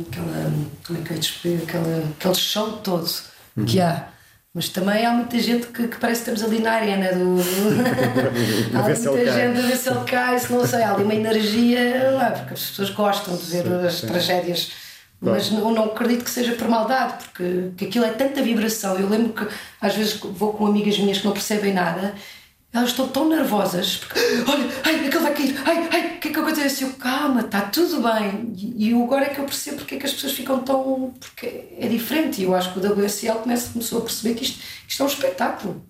aquela como é que eu descrever, aquela, aquele show todo uhum. que há. Mas também há muita gente que, que parece que estamos ali na arena do. há muita gente a ver se ele cai, se não sei, há ali uma energia, não é? porque as pessoas gostam de ver sim, as sim. tragédias. Mas não, não acredito que seja por maldade, porque que aquilo é tanta vibração. Eu lembro que às vezes vou com amigas minhas que não percebem nada elas estão tão nervosas porque, olha, ai, aquele vai cair, ai, ai, o que é que acontece? Eu, calma, está tudo bem. E, agora é que eu percebo porque é que as pessoas ficam tão. porque é diferente. E eu acho que o WSL começa, começou a perceber que isto, isto é um espetáculo.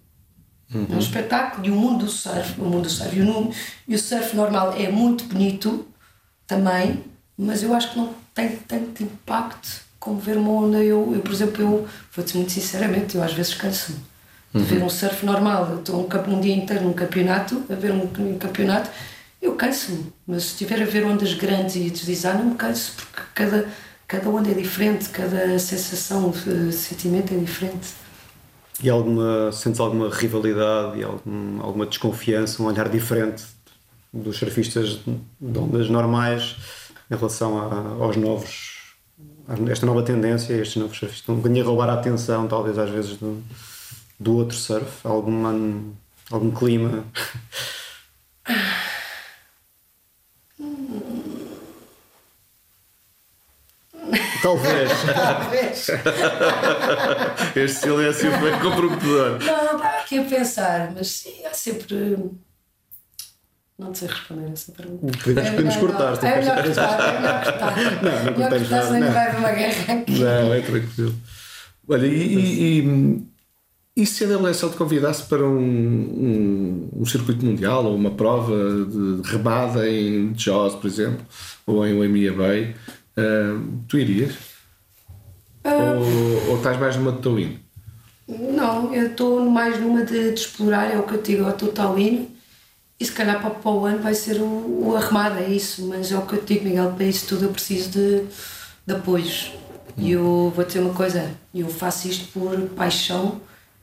Uhum. É um espetáculo. E o mundo do surf, o mundo do surf e o, e o surf normal é muito bonito também, mas eu acho que não tem tanto impacto como ver uma onda. Eu, eu por exemplo, eu vou-te muito sinceramente, eu às vezes canso-me de ver um surf normal. estou um, um, dia inteiro num campeonato, a ver um, um campeonato, eu canso-me. Mas se estiver a ver ondas grandes e deslizar, não me canso, porque cada, cada onda é diferente, cada sensação, sentimento é diferente. E alguma, sentes alguma rivalidade e algum, alguma desconfiança, um olhar diferente dos surfistas de ondas normais em relação a, aos novos, a esta nova tendência, estes novos surfistas estão um bocadinho a roubar a atenção, talvez às vezes, do, do outro surf? Algum, algum clima? Talvez. Talvez. este silêncio foi comprometedor. Não, estava aqui a pensar, mas sim, há sempre. Não sei responder essa pergunta. Podemos, é podemos cortar. É melhor cortar, é melhor cortar. Não, não cortamos nada. Senão vai uma guerra aqui. Não, é tranquilo. Olha, e, e, e se a WSL te convidasse para um, um, um, circuito mundial ou uma prova de rebada em Jaws, por exemplo, ou em Waimea Bay, uh, tu irias? Uh, ou, ou estás mais numa de Towin? Não, eu estou mais numa de, de, explorar, é o que eu digo, eu estou Towin e se calhar para, para o ano vai ser o, o arremado, é isso, mas é o que eu digo, Miguel, para isso tudo eu preciso de, de apoios. E eu vou dizer uma coisa, eu faço isto por paixão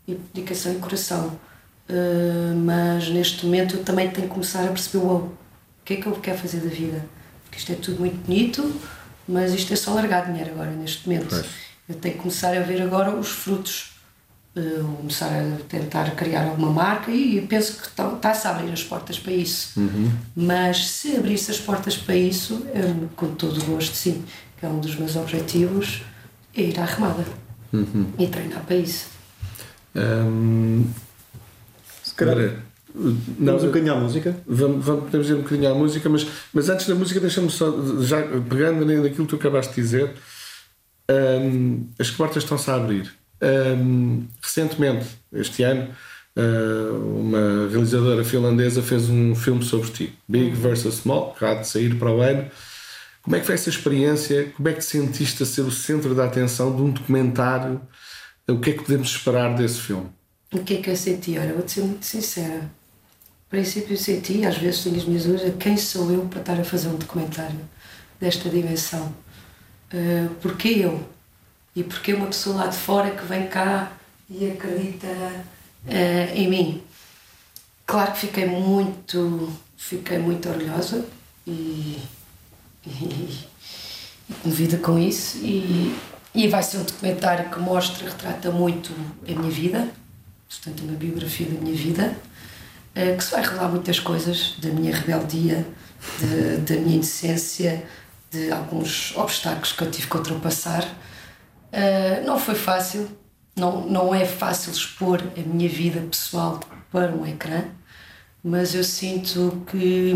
e dedicação e coração. Uh, mas neste momento eu também tenho que começar a perceber wow, o que é que eu quero fazer da vida. Porque isto é tudo muito bonito, mas isto é só largar dinheiro agora, neste momento. Pois. Eu tenho que começar a ver agora os frutos. Uh, começar a tentar criar alguma marca e penso que está-se tá a abrir as portas para isso. Uhum. Mas se abrisse as portas para isso, eu, com todo o gosto, sim, que é um dos meus objetivos, é ir à remada uhum. e treinar para isso. Um, Se calhar. Não, vamos um bocadinho à música? Vamos, vamos, podemos ir um bocadinho à música, mas, mas antes da música, deixa-me só, já pegando naquilo que tu acabaste de dizer, Um, as portas estão-se a abrir. Um, recentemente, este ano, uh, uma realizadora finlandesa fez um filme sobre ti, Big vs Small, que há de sair para o ano. Como é que foi essa experiência? Como é que te sentiste a ser o centro da atenção de um documentário? O que é que podemos esperar desse filme? O que é que eu senti? Olha, vou-te ser muito sincera. No princípio eu senti, às vezes tenho as minhas dúvidas, quem sou eu para estar a fazer um documentário desta dimensão? Uh, porquê eu? E porquê uma pessoa lá de fora que vem cá e acredita uh, em mim? Claro que fiquei muito, fiquei muito orgulhosa e, e, e com isso e, e vai ser um documentário que mostra, retrata muito a minha vida, portanto, uma biografia da minha vida, eh, que se vai revelar muitas coisas da minha rebeldia, de, da minha inocência, de alguns obstáculos que eu tive que ultrapassar. Uh, não foi fácil, não, não é fácil expor a minha vida pessoal para um ecrã, mas eu sinto que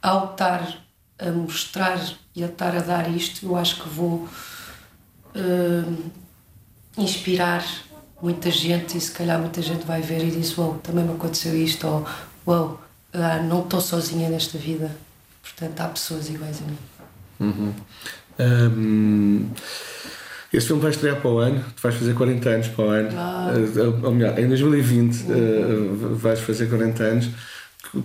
ao estar a mostrar e a estar a dar isto, eu acho que vou uh, inspirar muita gente e se calhar muita gente vai ver e diz: Uau, também me aconteceu isto, ou Uau, uh, não estou sozinha nesta vida. Portanto, há pessoas iguais a mim. Uhum. Um, esse filme vai estrear para o ano, tu vais fazer 40 anos para o ano. Ah. Uh, ou melhor, em 2020 uhum. uh, vais fazer 40 anos.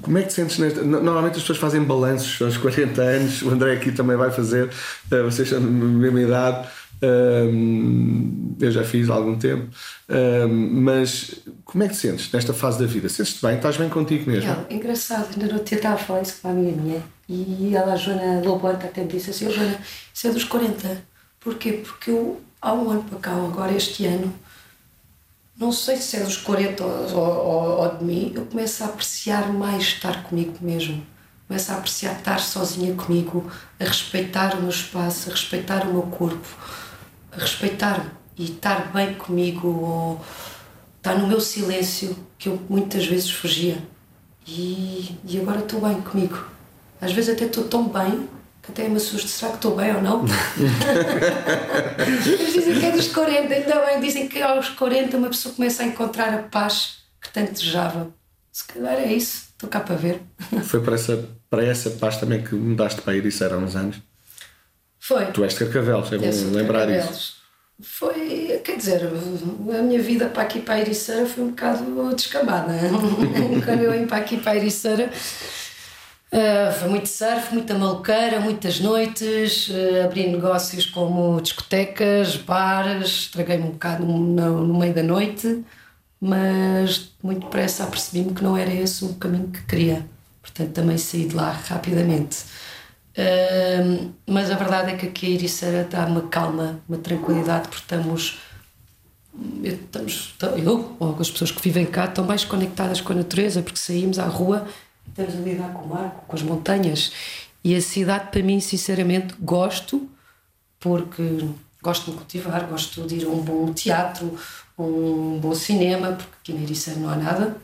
Como é que te sentes nesta. Normalmente as pessoas fazem balanços aos 40 anos, o André aqui também vai fazer, uh, vocês são da mesma idade. Um, eu já fiz há algum tempo, um, mas como é que te sentes nesta fase da vida? Sentes-te bem? Estás bem contigo mesmo? É, engraçado, ainda não te estava a falar isso com a minha e ela, a Joana Lobanca, até me disse assim: oh, Joana, isso é dos 40. Porquê? Porque eu, há um ano para cá, agora este ano, não sei se é dos 40 ou, ou, ou de mim, eu começo a apreciar mais estar comigo mesmo começo a apreciar estar sozinha comigo, a respeitar o meu espaço, a respeitar o meu corpo, respeitar-me e estar bem comigo ou estar no meu silêncio que eu muitas vezes fugia. E, e agora estou bem comigo. Às vezes até estou tão bem que até me assusto, será que estou bem ou não? Eles dizem que é dos 40, ainda bem, dizem que aos 40 uma pessoa começa a encontrar a paz que tanto desejava. Se calhar é isso, estou cá para ver. Foi para essa, para essa paz também que mudaste para ir isso há uns anos? Foi. Tu és de Carcavelos, é bom lembrar isso. Foi, quer dizer, a minha vida para aqui para a Ericeira foi um bocado descamada. Quando eu vim para aqui para a Ericeira, uh, foi muito surf, muita maluqueira, muitas noites, uh, abri negócios como discotecas, bares, estraguei-me um bocado no, no meio da noite, mas muito depressa apercebi-me que não era esse o caminho que queria. Portanto, também saí de lá rapidamente. Uh, mas a verdade é que aqui a Ericeira dá uma calma, uma tranquilidade, porque estamos, estamos, eu ou as pessoas que vivem cá estão mais conectadas com a natureza, porque saímos à rua estamos a lidar com o mar, com as montanhas. E a cidade, para mim, sinceramente, gosto, porque gosto de me cultivar, gosto de ir a um bom teatro, um bom cinema, porque aqui na Ericeira não há nada,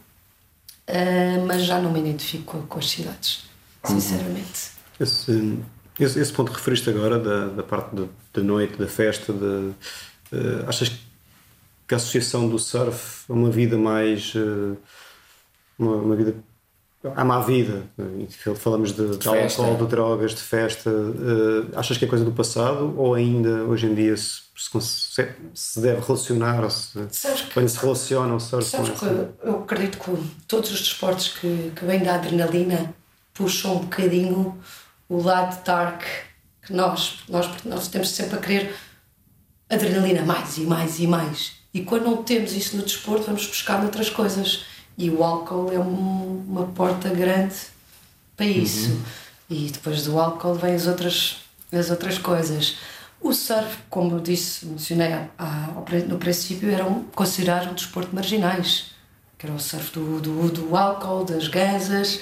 uh, mas já não me identifico com, com as cidades, uhum. sinceramente. Esse, esse, esse, ponto que referiste agora, da, da parte da noite, da festa, de, uh, achas que a associação do surf a uma vida mais. Uh, uma, uma, vida. À má vida, falamos de, de álcool, de drogas, de festa, uh, achas que é coisa do passado ou ainda hoje em dia se, se, se deve relacionar ou se, que, se relaciona o surf sabes com que eu acredito que todos os desportos que, que vêm da adrenalina puxam um bocadinho o lado dark que nós, nós, nós temos sempre a querer adrenalina mais e mais e mais. E quando não temos isso no desporto, vamos buscar outras coisas. E o álcool é um, uma porta grande para isso. Uhum. E depois do álcool vêm as outras, as outras coisas. O surf, como eu disse, mencionei no princípio, era um, considerar um desporto marginais, que era o surf do, do, do álcool, das gansas,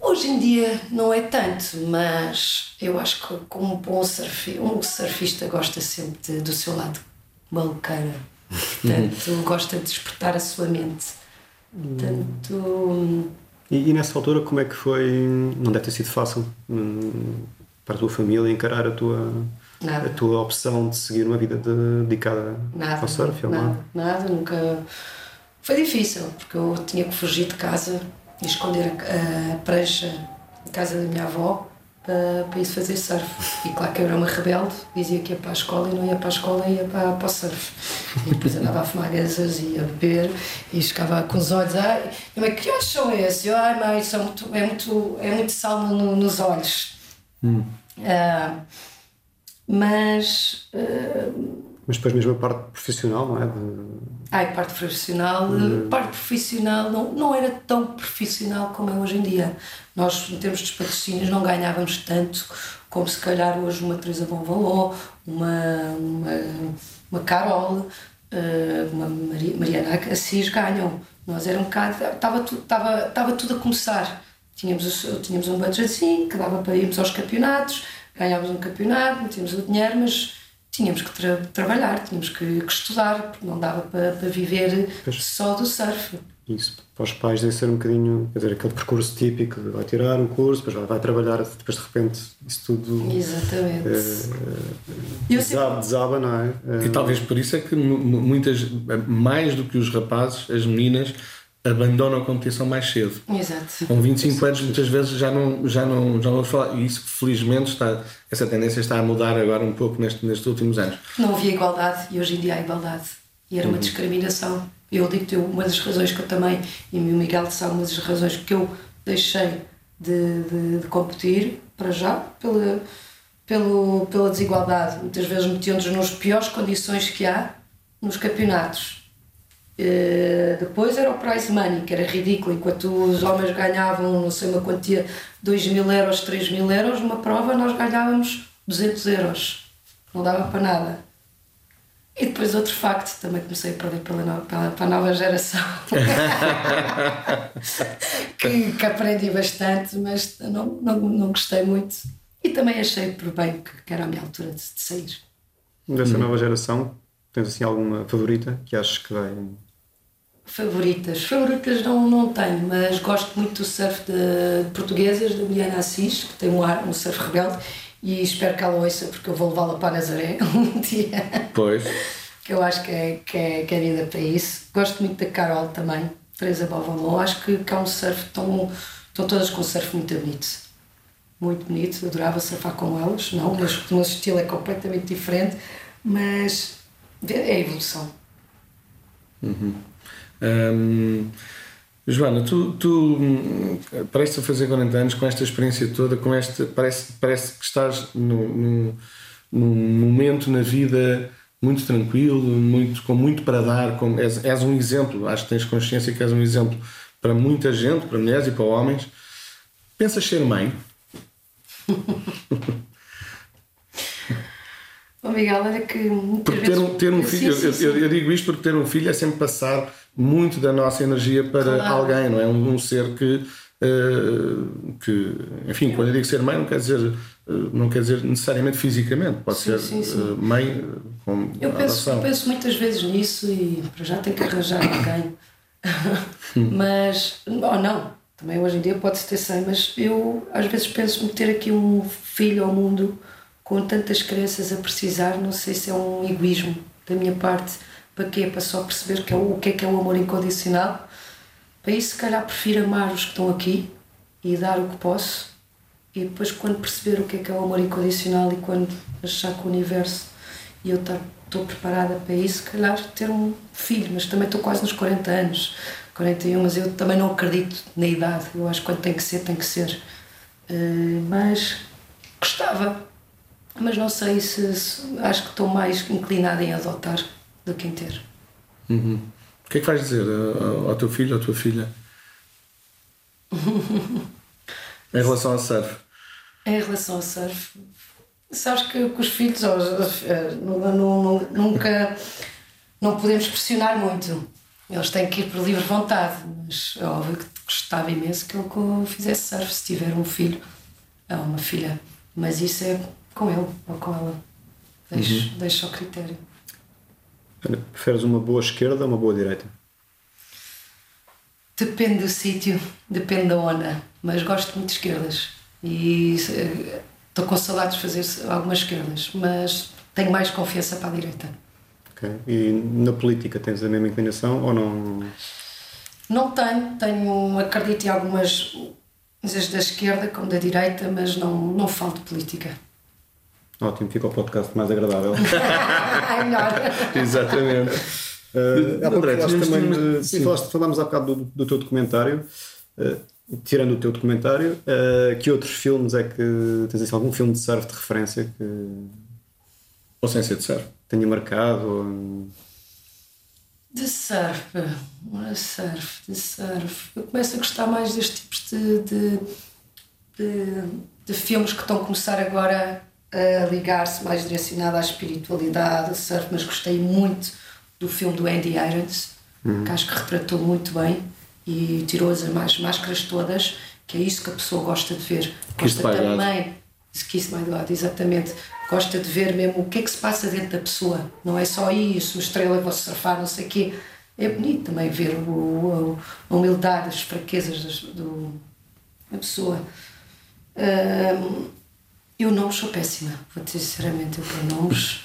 Hoje em dia não é tanto, mas eu acho que como um bom surf, um surfista gosta sempre de, do seu lado maluqueira. Portanto, gosta de despertar a sua mente. Portanto. E, e, nessa altura, como é que foi? Não deve ter sido fácil hum, para a tua família encarar a tua, Nada. a tua opção de seguir uma vida de- dedicada Nada. ao surf? nada, nada, nunca. Foi difícil, porque eu tinha que fugir de casa e esconder a, a prancha em casa da minha avó para, para ir fazer surf. E claro que eu era uma rebelde, dizia que ia para a escola e não ia para a escola, ia para, para o surf. E depois andava a fumar gansas e a beber e ficava com os olhos. Ai, minha mãe, que olhos são esses? Eu, ai, mãe, são muito, é, muito, é muito sal no- nos olhos. Ah, mas. ah, Mas depois mesmo a parte profissional, não é? De- Ai, parte profissional, parte profissional não, não era tão profissional como é hoje em dia. Nós, em termos de patrocínios, não ganhávamos tanto como se calhar hoje uma Teresa Bom Valor, uma, uma, uma Carol, eh, uma Maria, Mariana Assis ganham. Nós era um bocado, estava tudo, estava, estava tudo a começar. Tínhamos, tínhamos um budget assim, que dava para irmos aos campeonatos, ganhávamos um campeonato, tínhamos o dinheiro, mas tínhamos que tra- trabalhar, tínhamos que, que estudar, porque não dava para, para viver Pois. só do surf. Isso para os pais deve ser um bocadinho, quer dizer, aquele percurso típico de vai tirar o curso, depois vai, vai trabalhar, depois de repente isso tudo Exatamente. eh, Eu sempre- desaba, desaba, não é? Eh, E talvez por isso é que mu- mu- muitas, mais do que os rapazes, as meninas abandonam a competição mais cedo. Exato. Com 25 anos muitas vezes já não já não já não falar e isso felizmente está essa tendência está a mudar agora um pouco neste, nestes últimos anos. Não havia igualdade e hoje em dia há igualdade. E era uma discriminação. Eu digo-te, uma das razões que eu também, e o Miguel sabe, uma das razões que eu deixei de, de, de competir, para já, pela, pelo, pela desigualdade. Muitas vezes metiam-nos nas piores condições que há nos campeonatos. Eh, depois era o prize money, que era ridículo. Enquanto os homens ganhavam, não sei, uma quantia, 2 mil euros, 3 mil euros, numa prova nós ganhávamos 200 euros. Não dava para nada. E depois outro facto, também comecei a perder pela, no- pela, para a nova geração. que, que aprendi bastante, mas não, não, não gostei muito. E também achei por bem que, que era a minha altura de, de sair. Dessa nova geração, tens assim alguma favorita que achas que vai. Favoritas. Favoritas não, não tenho, mas gosto muito do surf de, portuguesas, da Miliana Assis, que tem um, ar, um surf rebelde, e espero que ela ouça, porque eu vou levá-la para Nazaré um dia, Pois. que eu acho que é, que, é, que é vida para isso. Gosto muito da Carol também, Teresa Bovamon. Acho que, que há um surf tão. Estão todas com um surf muito bonito. Muito bonito, adorava surfar com elas, não, mas o nosso estilo é completamente diferente, mas é a evolução. Hum, Joana, tu, tu hum, pareces a fazer 40 anos com esta experiência toda, com esta, parece, parece que estás num, num, momento na vida muito tranquilo, muito, com muito para dar, com, és, és um exemplo, acho que tens consciência que és um exemplo para muita gente, para mulheres e para homens. Pensas ser mãe? Olha que Porque ter um, ter um filho, eu, eu- eu digo isto porque ter um filho é sempre passar muito da nossa energia para Claro. alguém, não é? Um, um ser que, eh, que, enfim, quando eu digo ser mãe, não quer dizer, eh, não quer dizer necessariamente fisicamente, pode Sim, ser sim, sim. eh, mãe eh, com Eu penso, eu penso muitas vezes nisso e para já tenho que arranjar alguém. mas, ou não, também hoje em dia pode-se ter 100, mas eu às vezes penso-me ter aqui um filho ao mundo com tantas crianças a precisar, não sei se é um egoísmo da minha parte. Para quê? Para só perceber que é o, o que é que é o amor incondicional. Para isso, se calhar, prefiro amar os que estão aqui e dar o que posso. E depois, quando perceber o que é que é o amor incondicional e quando achar que o universo e eu estar- estou preparada para isso, se calhar ter um filho, mas também estou quase nos 40 anos, 41, mas eu também não acredito na idade. Eu acho que quando tem que ser, tem que ser. Eh, mas gostava, mas não sei se, se- acho que estou mais inclinada em adotar do que em ter. Uhum. O que é que vais dizer eh, ao teu filho ou à tua filha? em relação ao surf? Em relação ao surf, sabes que, que os filhos eh, não- nunca não podemos pressionar muito. Eles têm que ir por livre vontade, mas é óbvio que gostava imenso que ele fizesse surf se tiver um filho ou uma filha. Mas isso é com ele ou com ela. Deixo, deixo ao critério. Preferes uma boa esquerda ou uma boa direita? Depende do sítio, depende da onda, mas gosto muito de esquerdas. E eh, estou com saudades de fazer algumas esquerdas, mas tenho mais confiança para a direita. E na política tens a mesma inclinação ou não? Não tenho, tenho, acredito em algumas coisas da esquerda como da direita, mas não, não falo de política. Ótimo, fica o podcast mais agradável. é melhor. Exatamente. Uh, há pouco André, falaste tínhamos- também tínhamos- de, sim, sim. falaste, falámos há bocado do, do teu documentário. Uh, tirando o teu documentário, uh, que outros filmes é que tens assim, algum filme de surf de referência que Ou sem ser de surf. tenha marcado? Ou... De surf, de surf, de surf. Eu começo a gostar mais destes tipos de, de, de, de filmes que estão a começar agora a ligar-se mais direcionado à espiritualidade, ao surf, mas gostei muito do filme do Andy Irons, que acho que retratou muito bem e tirou as mais máscaras todas, que é isso que a pessoa gosta de ver. Kiss Gosta God. também Kiss My God, exatamente. Gosta de ver mesmo o que é que se passa dentro da pessoa. Não é só isso, estrela, vou surfar, não sei o quê. É bonito também ver o, a humildade, as fraquezas das- do, da pessoa. Eu não sou péssima, vou dizer sinceramente, eu para nomes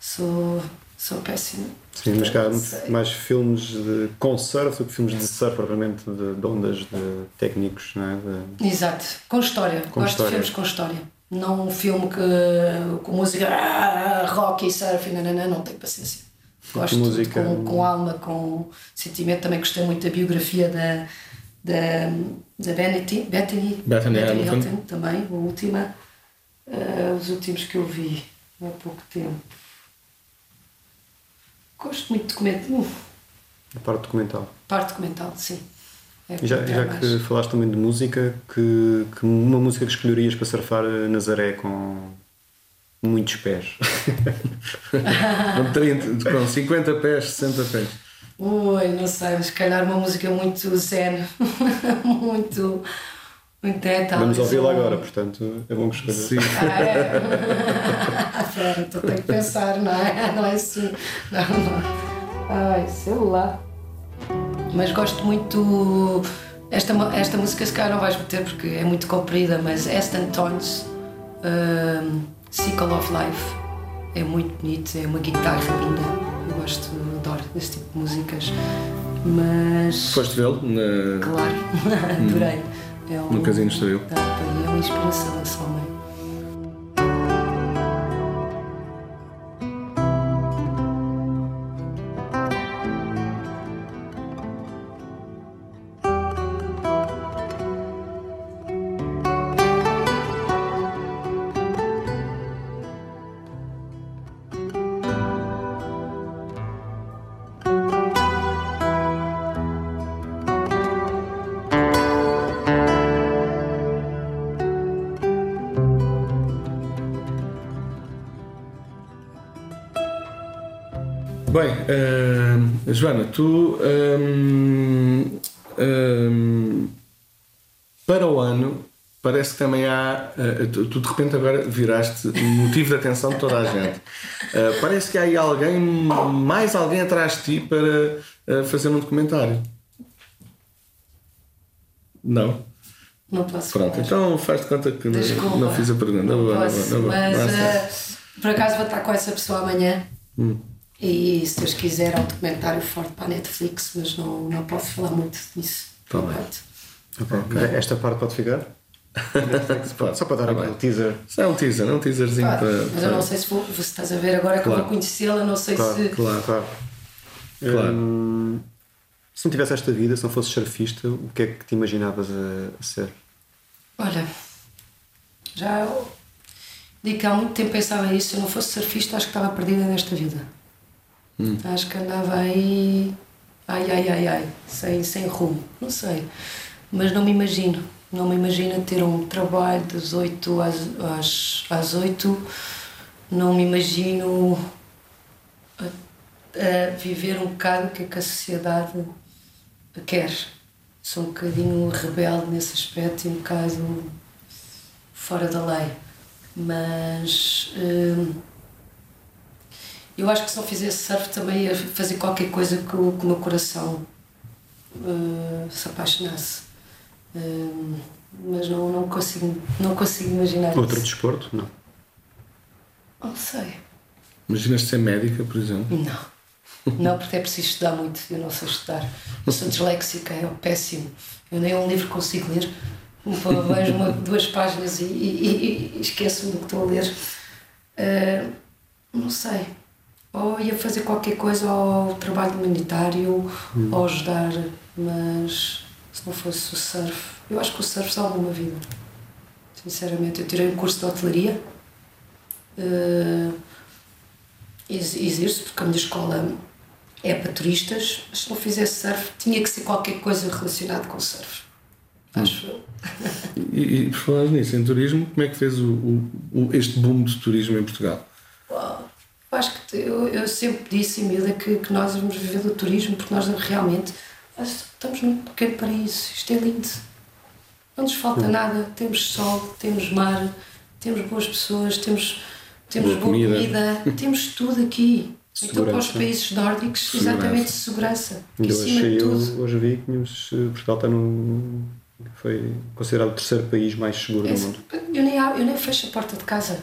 sou, sou péssima. Sim, mas cá há muito mais filmes de, com surf do que filmes de surf, propriamente de, de ondas de técnicos, não é? De- Exato, com história. Com Gosto história. de filmes com história. Não um filme que, com música ah, rock e surf, não, não, não, não tenho paciência. Gosto música. de, com, com alma, com sentimento. Também gostei muito da biografia da, da, da Bethany, Bethany, Bethany Hamilton. também, a última. Ah, os últimos que eu vi há pouco tempo. Gosto muito de documento, a parte documental. parte documental, sim. É já, já que falaste também de música, que, que uma música que escolherias para surfar a Nazaré com muitos pés? Com 30, com 50 pés, 60 pés. Ui, não sei, mas se calhar uma música muito zen, muito. Muito é, Vamos ouvi-la um- agora, portanto é bom que escolhas. Sim. Ah, é? Então tenho que pensar, não é? Não é assim. Não, não. Ai, sei lá. Mas gosto muito. Esta, esta música se calhar não vais meter porque é muito comprida, mas Aston Tones, um, Cycle of Life, é muito bonito, é uma guitarra linda. Eu gosto, adoro desse tipo de músicas. Mas. Foste vê-lo na- Claro, adorei. É um, no Casino Estoril. Tá, é uma inspiração esse homem. Joana, tu hum, hum, para o ano parece que também há. uh, tu, de repente agora viraste motivo de atenção de toda a gente. Uh, parece que há aí alguém, mais alguém atrás de ti para uh, fazer um documentário. Não? Não posso Pronto, falar. então faz de conta que não, Desculpa. não fiz a pergunta. Não boa, posso, boa, boa. mas Basta. eh, por acaso vou estar com essa pessoa amanhã. Hum. E se Deus quiser, há um documentário forte para a Netflix, mas não, não posso falar muito disso. Tá por bem. enquanto. Ok. Esta parte pode ficar? Pode. Só para dar Tá aquele bem. teaser. Só é um teaser, é um teaserzinho Claro, para. mas eu não sei se, vou, se estás a ver agora que eu Claro. vou conhecê-la, não sei Claro, se. Claro. Claro. Claro. Hum, se não tivesse esta vida, se não fosses surfista, o que é que te imaginavas a, a ser? Olha, já eu digo que há muito tempo pensava isso. Se eu não fosse surfista, acho que estava perdida nesta vida. Acho que andava aí. Ai, ai, ai, ai, sem, sem rumo. Não sei. Mas não me imagino. Não me imagino ter um trabalho das 8 às, às, às 8. Não me imagino a, a viver um bocado o que é que a sociedade quer. Sou um bocadinho rebelde nesse aspecto e um bocado fora da lei. Mas hum, eu acho que se não fizesse surf também ia fazer qualquer coisa que o, que o meu coração hum, se apaixonasse. Hum, mas não, não, cons- consigo, não consigo imaginar Outro isso. desporto? Não. Não sei. Imaginas ser médica, por exemplo? Não. Não, porque é preciso estudar muito. Eu não sei estudar. Eu sou disléxica, é péssimo. Eu nem um livro consigo ler. Vejo uma, duas páginas e, e, e esqueço-me do que estou a ler. Uh, não sei. Ou ia fazer qualquer coisa ao trabalho humanitário, hum. ou ajudar, mas se não fosse o surf, eu acho que o surf salva uma vida. Sinceramente, eu tirei um curso de hotelaria. Uh, exerço, porque a minha escola é para turistas, mas se não fizesse surf, tinha que ser qualquer coisa relacionada com surf. Acho eu. E, e por falar nisso, em turismo, como é que fez o, o, o este boom de turismo em Portugal? Uau. Eu acho que eu, eu sempre disse em miúda que, que nós vamos viver do turismo porque nós realmente estamos num pequeno paraíso. Isto é lindo. Não nos falta nada. Temos sol, temos mar, temos boas pessoas, temos, temos boa, boa comida. comida, temos tudo aqui. Segurança. Então, para os países nórdicos, segurança. exatamente segurança. Eu, achei, eu hoje vi que eh, Portugal está num. Foi considerado o terceiro país mais seguro é, do mundo. Eu nem, eu nem fecho a porta de casa.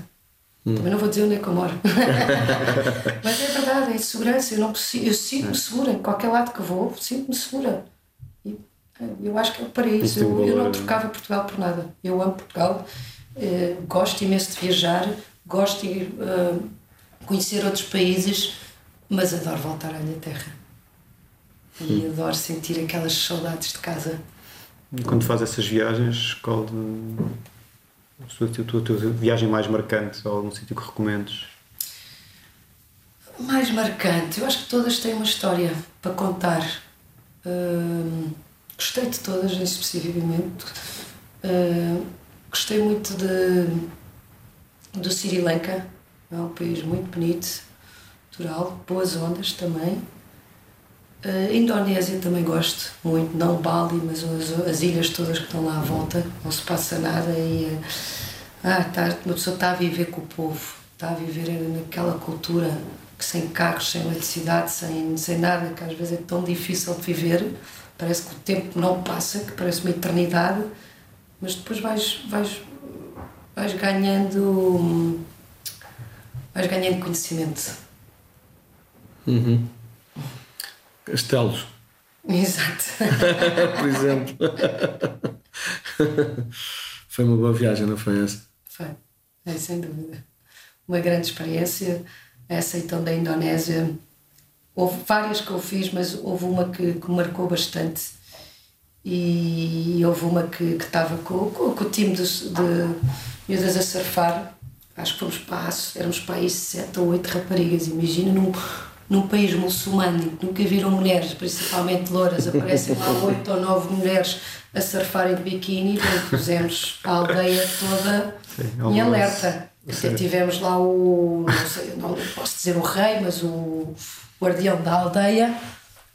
Hum. Também não vou dizer onde é que eu moro. Mas é verdade, é de segurança. Eu, não, eu sinto-me segura. Em qualquer lado que vou, sinto-me segura. E, eh, eu acho que é o paraíso. Eu, eu, não trocava Portugal por nada. Eu amo Portugal. Eh, gosto imenso de viajar. Gosto de uh, conhecer outros países. Mas adoro voltar à minha terra. E hum. adoro sentir aquelas saudades de casa. Quando faz essas viagens, qual de a tua, viagem mais marcante ou algum sítio que recomendes? Mais marcante? Eu acho que todas têm uma história para contar. Uh, gostei de todas, especificamente. Uh, gostei muito de, do Sri Lanka, é um país muito bonito, natural, boas ondas também. Uh, Indonésia também gosto muito, não Bali, mas as, as, ilhas todas que estão lá à volta, não se passa nada e uh, ah, tá, uma pessoa está a viver com o povo, está a viver naquela cultura que sem carros, sem eletricidade, sem, sem nada, que às vezes é tão difícil de viver, parece que o tempo não passa, que parece uma eternidade, mas depois vais, vais, vais ganhando vais ganhando conhecimento. Uhum. Castelos. Exato. Por exemplo. foi uma boa viagem, não foi essa? Foi, é, sem dúvida. Uma grande experiência. Essa então da Indonésia. Houve várias que eu fiz, mas houve uma que, que marcou bastante. E houve uma que, estava com, com, com o time de, de miúdas a surfar. Acho que fomos para éramos para aí sete ou oito raparigas. Imagina num, num país muçulmano que nunca viram mulheres, principalmente louras, aparecem lá oito ou nove mulheres a surfarem de biquíni, pusemos a aldeia toda Sim, em alerta. Até tivemos lá o, não, sei, não posso dizer o rei, mas o guardião da aldeia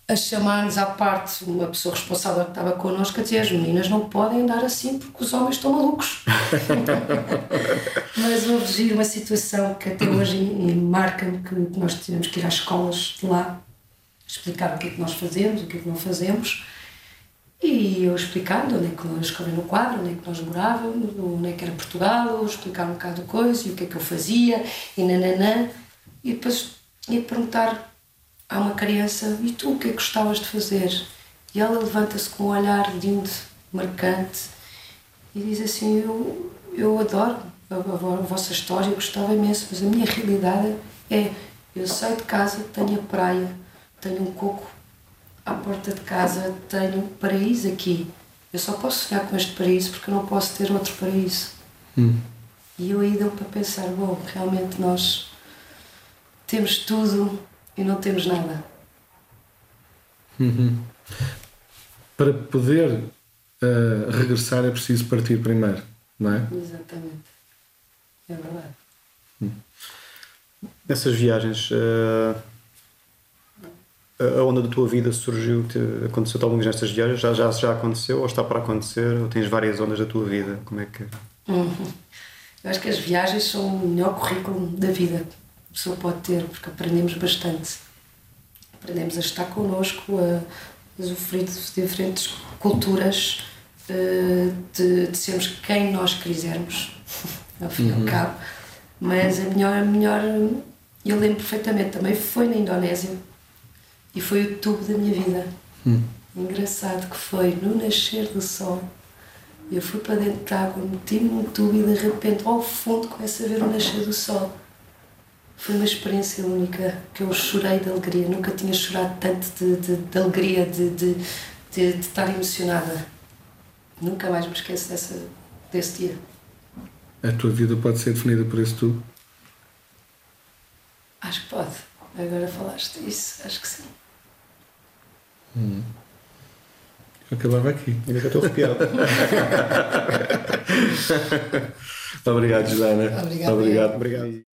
a chamar-nos à parte uma pessoa responsável que estava connosco a dizer as meninas não podem andar assim porque os homens estão malucos. Mas houve giro uma situação que até hoje marca-me que nós tivemos que ir às escolas de lá explicar o que é que nós fazemos, o que é que não fazemos. E eu explicando onde é que nós escolhi no quadro, onde é que nós morávamos, onde é que era Portugal, explicar um bocado de coisa e o que é que eu fazia e nananã. E depois ia perguntar há uma criança, e tu o que é que gostavas de fazer? E ela levanta-se com um olhar lindo, marcante, e diz assim: Eu, eu adoro a, a, a vossa história, eu gostava imenso, mas a minha realidade é: eu saio de casa, tenho a praia, tenho um coco à porta de casa, tenho um paraíso aqui. Eu só posso sonhar com este paraíso porque eu não posso ter outro paraíso. Hum. E eu aí deu para pensar: bom, realmente nós temos tudo e não temos nada. Uhum. Para poder uh, regressar é preciso partir primeiro, não é? Exatamente. É verdade. Hum. Nessas viagens, uh, a onda da tua vida surgiu, te, aconteceu alguma vez nestas viagens? Já, já, já aconteceu ou está para acontecer? Ou tens várias ondas da tua vida? Como é que. Uhum. Eu acho que as viagens são o melhor currículo da vida pessoa pode ter, porque aprendemos bastante. Aprendemos a estar connosco, a usufruir de diferentes culturas, eh, de, de sermos quem nós quisermos, ao fim e ao cabo. Mas a melhor, a melhor, eu lembro perfeitamente, também foi na Indonésia e foi o tubo da minha vida. Engraçado que foi no nascer do sol. Eu fui para dentro de água, meti-me num tubo e de repente ao fundo começo a ver o nascer do sol. Foi uma experiência única, que eu chorei de alegria. Nunca tinha chorado tanto de, de, de alegria, de, de, de, de estar emocionada. Nunca mais me esqueço dessa, desse dia. A tua vida pode ser definida por esse tubo? Acho que pode. Agora falaste disso, acho que sim. Eu acabava aqui. Ainda que eu estou arrepiado. Obrigado, Joana. Obrigada. Obrigado. Obrigado.